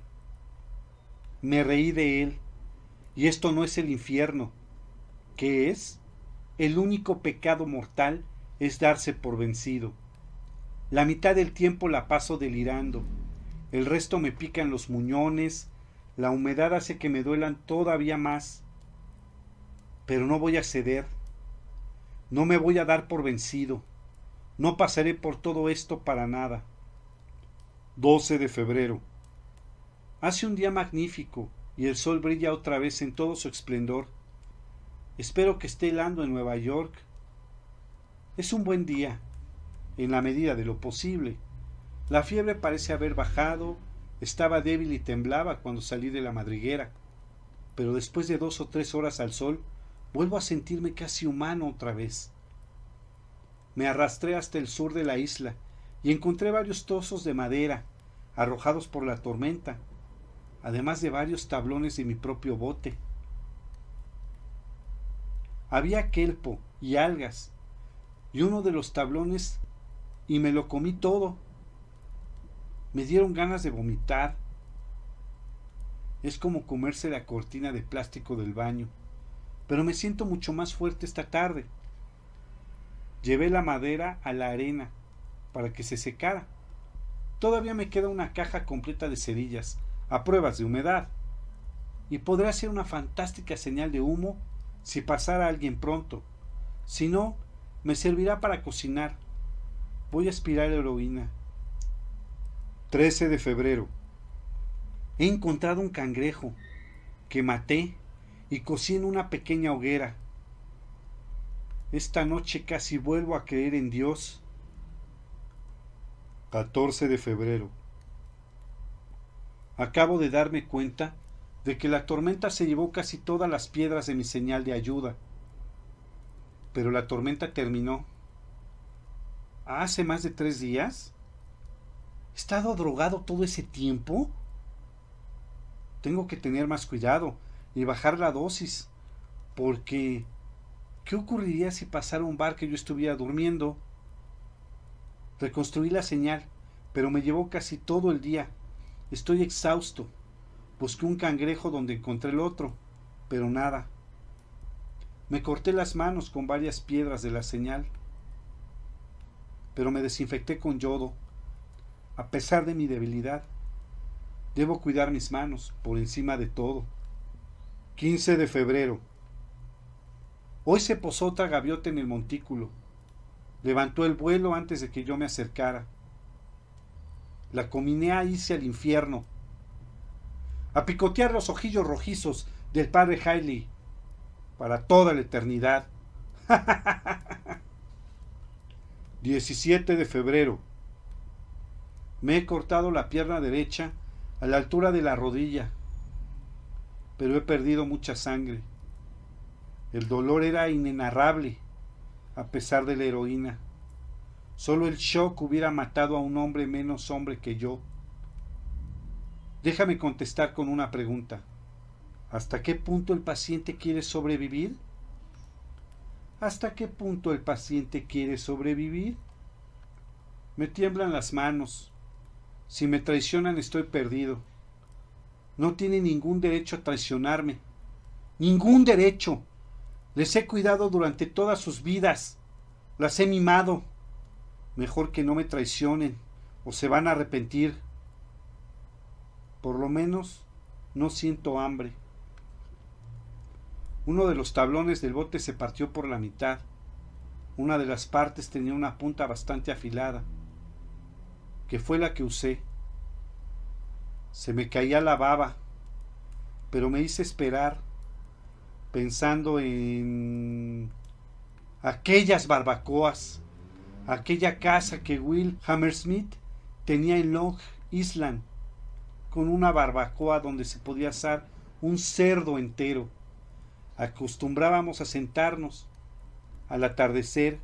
Me reí de él, y esto no es el infierno. ¿Qué es? El único pecado mortal es darse por vencido. La mitad del tiempo la paso delirando, el resto me pican los muñones, la humedad hace que me duelan todavía más. Pero no voy a ceder, no me voy a dar por vencido, no pasaré por todo esto para nada. 12 de febrero. Hace un día magnífico y el sol brilla otra vez en todo su esplendor. Espero que esté helando en Nueva York. Es un buen día, en la medida de lo posible. La fiebre parece haber bajado, estaba débil y temblaba cuando salí de la madriguera, pero después de dos o tres horas al sol, vuelvo a sentirme casi humano otra vez. Me arrastré hasta el sur de la isla y encontré varios tozos de madera arrojados por la tormenta, además de varios tablones de mi propio bote. Había kelpo y algas, y uno de los tablones, y me lo comí todo. Me dieron ganas de vomitar. Es como comerse la cortina de plástico del baño, pero me siento mucho más fuerte esta tarde. Llevé la madera a la arena para que se secara. Todavía me queda una caja completa de cerillas, a pruebas de humedad, y podrá ser una fantástica señal de humo si pasara alguien pronto. Si no, me servirá para cocinar. Voy a aspirar heroína. 13 de febrero. He encontrado un cangrejo que maté y cocí en una pequeña hoguera. Esta noche casi vuelvo a creer en Dios. 14 de febrero. Acabo de darme cuenta de que la tormenta se llevó casi todas las piedras de mi señal de ayuda. Pero la tormenta terminó. ¿Hace más de tres días? ¿He estado drogado todo ese tiempo? Tengo que tener más cuidado y bajar la dosis, porque ¿qué ocurriría si pasara un bar que yo estuviera durmiendo? Reconstruí la señal, pero me llevó casi todo el día. Estoy exhausto. Busqué un cangrejo donde encontré el otro, pero nada. Me corté las manos con varias piedras de la señal, pero me desinfecté con yodo. A pesar de mi debilidad, debo cuidar mis manos por encima de todo. 15 de febrero. Hoy se posó otra gaviota en el montículo. Levantó el vuelo antes de que yo me acercara. La cominé a irse al infierno a picotear los ojillos rojizos del padre Hailey para toda la eternidad. 17 de febrero. Me he cortado la pierna derecha a la altura de la rodilla, pero he perdido mucha sangre. El dolor era inenarrable, a pesar de la heroína. Solo el shock hubiera matado a un hombre menos hombre que yo. Déjame contestar con una pregunta. ¿Hasta qué punto el paciente quiere sobrevivir? ¿Hasta qué punto el paciente quiere sobrevivir? Me tiemblan las manos. Si me traicionan estoy perdido. No tiene ningún derecho a traicionarme. Ningún derecho. Les he cuidado durante todas sus vidas. Las he mimado. Mejor que no me traicionen o se van a arrepentir. Por lo menos no siento hambre. Uno de los tablones del bote se partió por la mitad. Una de las partes tenía una punta bastante afilada, que fue la que usé. Se me caía la baba, pero me hice esperar, pensando en aquellas barbacoas, aquella casa que Will Hammersmith tenía en Long Island con una barbacoa donde se podía asar un cerdo entero acostumbrábamos a sentarnos al atardecer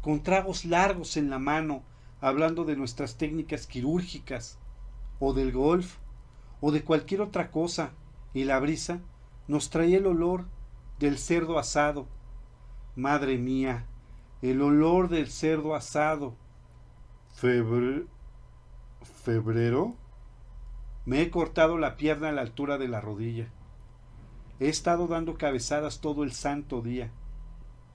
con tragos largos en la mano, hablando de nuestras técnicas quirúrgicas, o del golf, o de cualquier otra cosa, y la brisa nos traía el olor del cerdo asado. Madre mía, el olor del cerdo asado. Febre... ¿Febrero? Me he cortado la pierna a la altura de la rodilla. He estado dando cabezadas todo el santo día.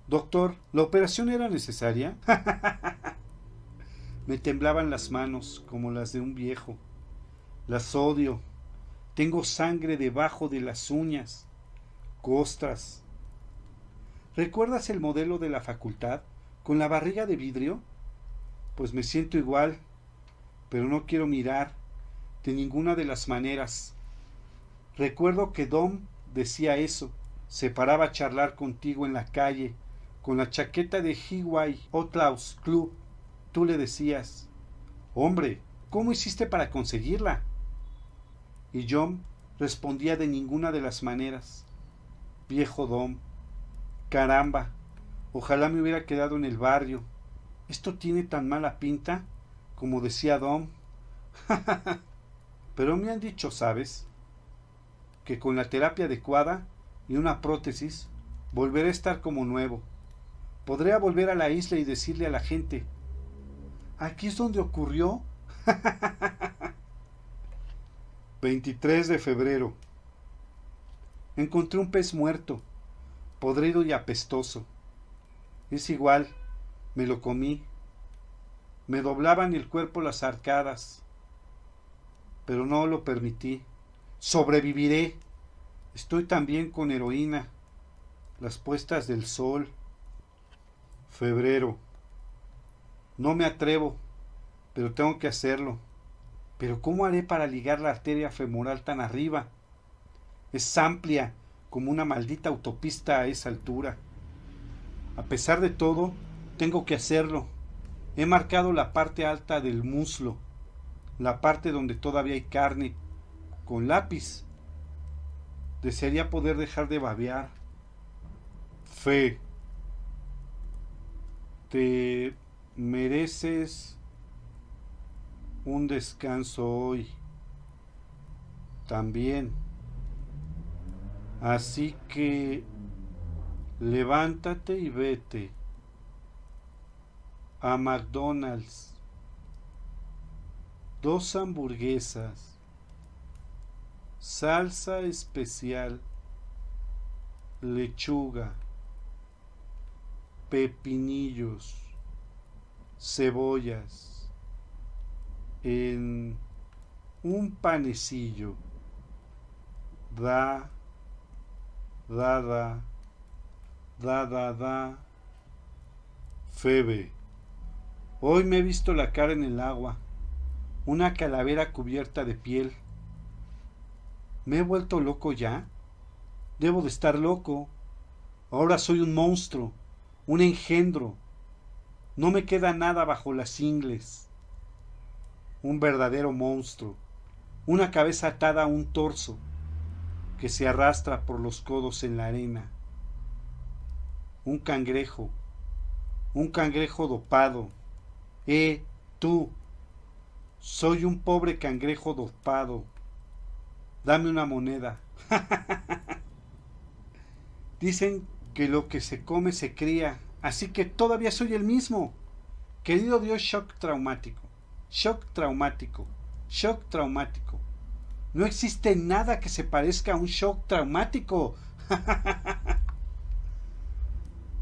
Doctor, ¿la operación era necesaria? Me temblaban las manos como las de un viejo. Las odio. Tengo sangre debajo de las uñas, costras. ¿Recuerdas el modelo de la facultad con la barriga de vidrio? Pues me siento igual, pero no quiero mirar de ninguna de las maneras. Recuerdo que Dom decía eso, se paraba a charlar contigo en la calle, con la chaqueta de Hiwai Outlaws Club tú le decías, hombre, ¿cómo hiciste para conseguirla? Y John respondía de ninguna de las maneras. Viejo Dom, caramba, ojalá me hubiera quedado en el barrio. Esto tiene tan mala pinta, como decía Dom. Pero me han dicho, ¿sabes? Que con la terapia adecuada y una prótesis, volveré a estar como nuevo. Podré volver a la isla y decirle a la gente, Aquí es donde ocurrió. 23 de febrero. Encontré un pez muerto, podrido y apestoso. Es igual, me lo comí. Me doblaban el cuerpo las arcadas, pero no lo permití. Sobreviviré. Estoy también con heroína. Las puestas del sol. Febrero. No me atrevo, pero tengo que hacerlo. Pero ¿cómo haré para ligar la arteria femoral tan arriba? Es amplia como una maldita autopista a esa altura. A pesar de todo, tengo que hacerlo. He marcado la parte alta del muslo, la parte donde todavía hay carne, con lápiz. Desearía poder dejar de babear. Fe. Te mereces un descanso hoy también. Así que levántate y vete a McDonald's. Dos hamburguesas, salsa especial, lechuga, pepinillos cebollas en un panecillo. Da, da, da, da, da, da. Febe. Hoy me he visto la cara en el agua, una calavera cubierta de piel. ¿Me he vuelto loco ya? Debo de estar loco. Ahora soy un monstruo, un engendro, no me queda nada bajo las ingles. Un verdadero monstruo, una cabeza atada a un torso que se arrastra por los codos en la arena. Un cangrejo, un cangrejo dopado. Eh, tú, soy un pobre cangrejo dopado. Dame una moneda. Dicen que lo que se come se cría Así que todavía soy el mismo. Querido Dios, shock traumático. Shock traumático. Shock traumático. No existe nada que se parezca a un shock traumático.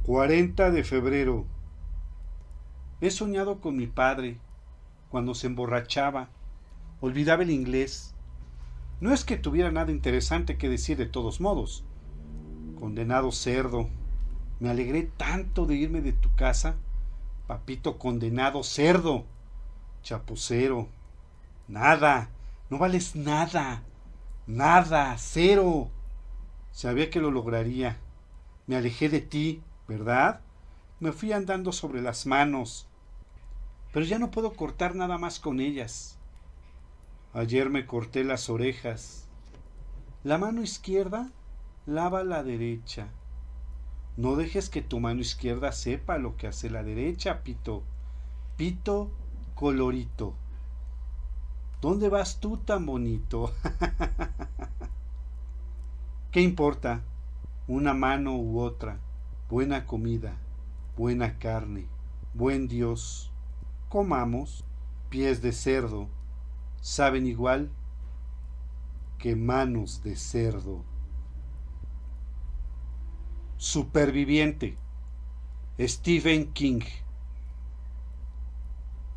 40 de febrero. He soñado con mi padre cuando se emborrachaba, olvidaba el inglés. No es que tuviera nada interesante que decir de todos modos. Condenado cerdo, me alegré tanto de irme de tu casa, papito condenado cerdo, chapucero. Nada, no vales nada, nada, cero. Sabía que lo lograría. Me alejé de ti, ¿verdad? Me fui andando sobre las manos. Pero ya no puedo cortar nada más con ellas. Ayer me corté las orejas. La mano izquierda lava la derecha. No dejes que tu mano izquierda sepa lo que hace la derecha, Pito. Pito colorito. ¿Dónde vas tú tan bonito? ¿Qué importa? Una mano u otra. Buena comida, buena carne, buen Dios. Comamos pies de cerdo. Saben igual que manos de cerdo. Superviviente. Stephen King.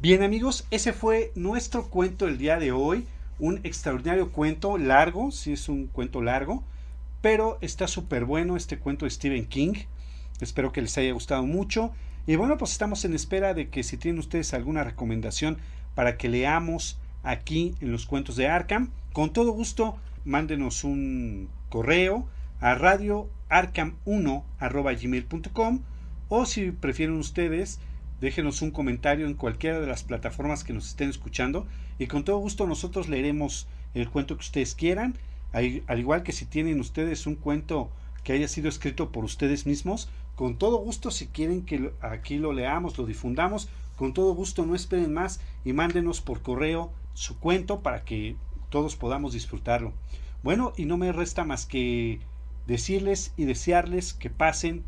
Bien amigos, ese fue nuestro cuento del día de hoy. Un extraordinario cuento, largo, sí es un cuento largo, pero está súper bueno este cuento de Stephen King. Espero que les haya gustado mucho. Y bueno, pues estamos en espera de que si tienen ustedes alguna recomendación para que leamos aquí en los cuentos de Arkham, con todo gusto mándenos un correo a radioarkham1 o si prefieren ustedes déjenos un comentario en cualquiera de las plataformas que nos estén escuchando y con todo gusto nosotros leeremos el cuento que ustedes quieran, al igual que si tienen ustedes un cuento que haya sido escrito por ustedes mismos, con todo gusto si quieren que aquí lo leamos, lo difundamos, con todo gusto no esperen más y mándenos por correo su cuento para que todos podamos disfrutarlo. Bueno, y no me resta más que decirles y desearles que pasen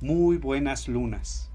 muy buenas lunas.